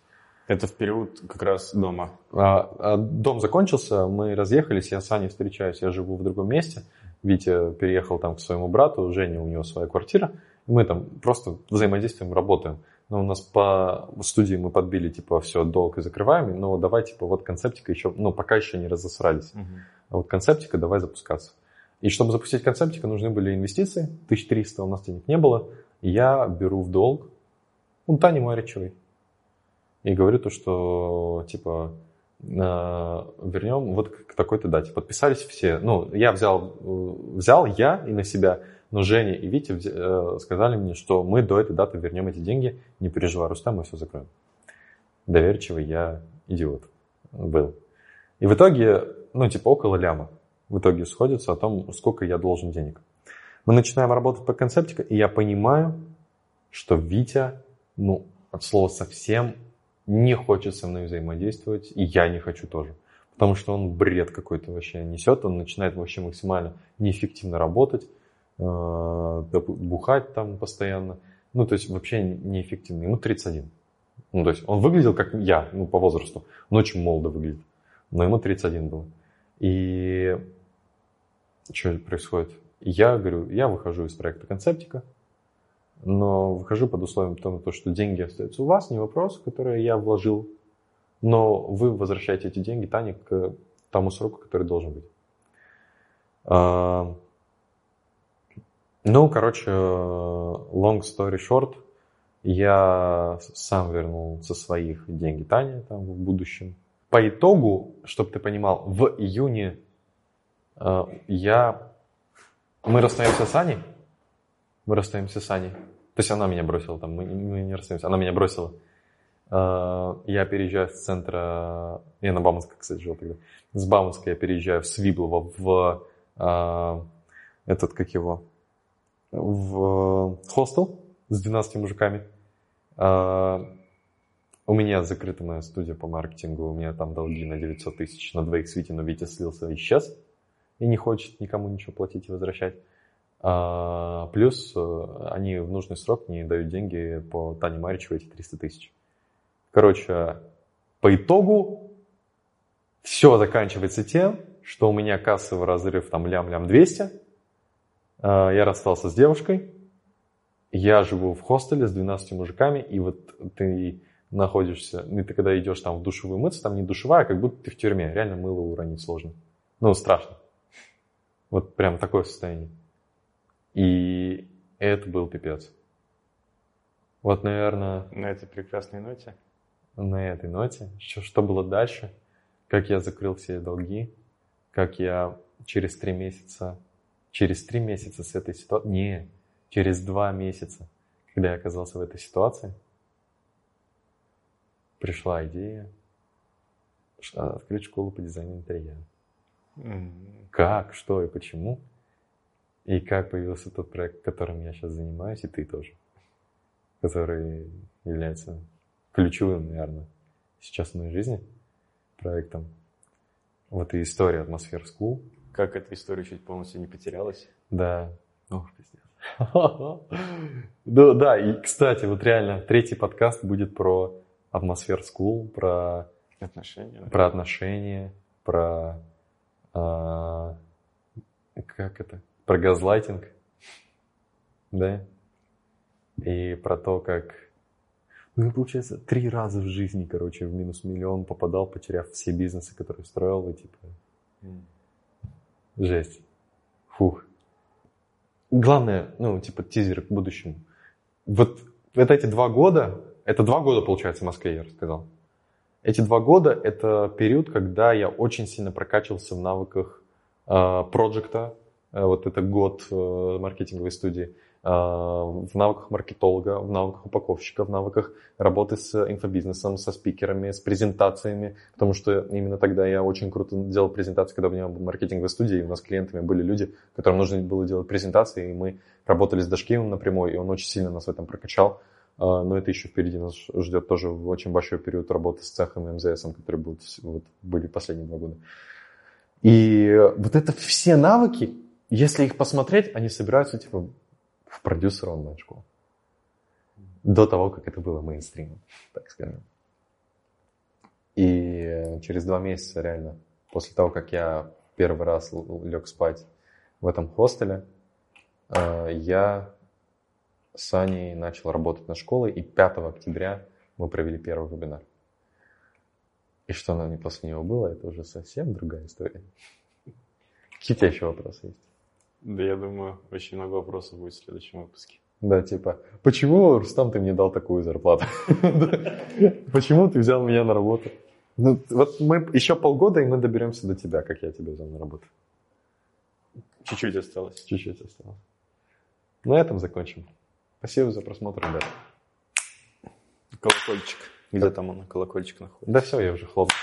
Это в период как раз дома? А, а, дом закончился, мы разъехались, я с Аней встречаюсь, я живу в другом месте. Витя переехал там к своему брату, Женя, у него своя квартира. Мы там просто взаимодействуем, работаем но у нас по студии мы подбили, типа, все, долг и закрываем, но давай, типа, вот концептика еще, ну, пока еще не разосрались. Uh-huh. А вот концептика, давай запускаться. И чтобы запустить концептика, нужны были инвестиции, 1300 у нас денег не было, я беру в долг у Тани Маричевой. И говорю то, что, типа, э, вернем вот к такой-то дате. Подписались все. Ну, я взял, э, взял я и на себя но Женя и Витя э, сказали мне, что мы до этой даты вернем эти деньги, не переживай, Рустам, мы все закроем. Доверчивый я идиот был. И в итоге, ну, типа около ляма, в итоге сходится о том, сколько я должен денег. Мы начинаем работать по концептике, и я понимаю, что Витя, ну, от слова совсем не хочет со мной взаимодействовать, и я не хочу тоже. Потому что он бред какой-то вообще несет, он начинает вообще максимально неэффективно работать, э, бухать там постоянно. Ну, то есть вообще неэффективно. Ему 31. Ну, то есть он выглядел как я, ну, по возрасту. Он очень молодо выглядит. Но ему 31 было. И что происходит? Я говорю, я выхожу из проекта концептика, но выхожу под условием того, что деньги остаются у вас, не вопрос, который я вложил, но вы возвращаете эти деньги Тане к тому сроку, который должен быть. А, ну, короче, long story short, я сам вернул со своих деньги Тане там в будущем. По итогу, чтобы ты понимал, в июне я... Мы расстаемся с Аней. Мы расстаемся с Аней. То есть она меня бросила там, мы, мы не расстаемся, она меня бросила. Э, я переезжаю с центра... Я на Бауманской, кстати, жил тогда. С Бауманской я переезжаю в Свиблово, в... Э, этот, как его? В хостел с 12 мужиками. У меня закрыта моя студия по маркетингу, у меня там долги на 900 тысяч, на двоих свете, но Витя слился и исчез, и не хочет никому ничего платить и возвращать. А, плюс э, они в нужный срок не дают деньги по Тане Маричевой эти 300 тысяч. Короче, по итогу все заканчивается тем, что у меня кассовый разрыв там лям-лям 200, а, я расстался с девушкой, я живу в хостеле с 12 мужиками, и вот ты находишься, и ты когда идешь там в душевую мыться, там не душевая, а как будто ты в тюрьме. Реально мыло уронить сложно. Ну, страшно. Вот прям такое состояние. И это был пипец. Вот, наверное... На этой прекрасной ноте? На этой ноте. Что, что было дальше? Как я закрыл все долги? Как я через три месяца... Через три месяца с этой ситуацией... Не, через два месяца, когда я оказался в этой ситуации, пришла идея открыть школу по дизайну интерьера. Как, что и почему. И как появился тот проект, которым я сейчас занимаюсь, и ты тоже. Который является ключевым, наверное, сейчас в моей жизни проектом. Вот и история Атмосфер School. Как эта история чуть полностью не потерялась? Да. Ох, пиздец. <laughs> Ну да, и, кстати, вот реально, третий подкаст будет про атмосфер school, про отношения, про отношения, про а, как это, про газлайтинг, да, и про то, как ну, получается, три раза в жизни, короче, в минус миллион попадал, потеряв все бизнесы, которые строил, и типа, жесть. Фух. Главное, ну, типа, тизер к будущему. Вот, вот эти два года это два года, получается, в Москве, я рассказал. Эти два года – это период, когда я очень сильно прокачивался в навыках э, проекта. Э, вот это год э, маркетинговой студии. Э, в навыках маркетолога, в навыках упаковщика, в навыках работы с инфобизнесом, со спикерами, с презентациями. Потому что именно тогда я очень круто делал презентации, когда у меня был маркетинговая студия, и у нас клиентами были люди, которым нужно было делать презентации, и мы работали с Дашкиевым напрямую, и он очень сильно нас в этом прокачал. А, но это еще впереди нас ждет тоже очень большой период работы с цехом и МЗС, которые будут, вот, были последние два года. И вот это все навыки, если их посмотреть, они собираются типа в продюсер онлайн-школу. До того, как это было мейнстримом, так скажем. И через два месяца реально, после того, как я первый раз лег спать в этом хостеле, а, я с Аней начал работать на школе, и 5 октября мы провели первый вебинар. И что нам не после него было, это уже совсем другая история. Какие у тебя еще вопросы есть? Да, я думаю, очень много вопросов будет в следующем выпуске. Да, типа, почему, Рустам, ты мне дал такую зарплату? <laughs> Почему ты взял меня на работу? Ну, вот мы еще полгода, и мы доберемся до тебя, как я тебя взял на работу. Чуть-чуть осталось. Чуть-чуть осталось. На этом закончим. Спасибо за просмотр, ребят. Колокольчик. Где там он, колокольчик находится? Да все, я уже хлопнул.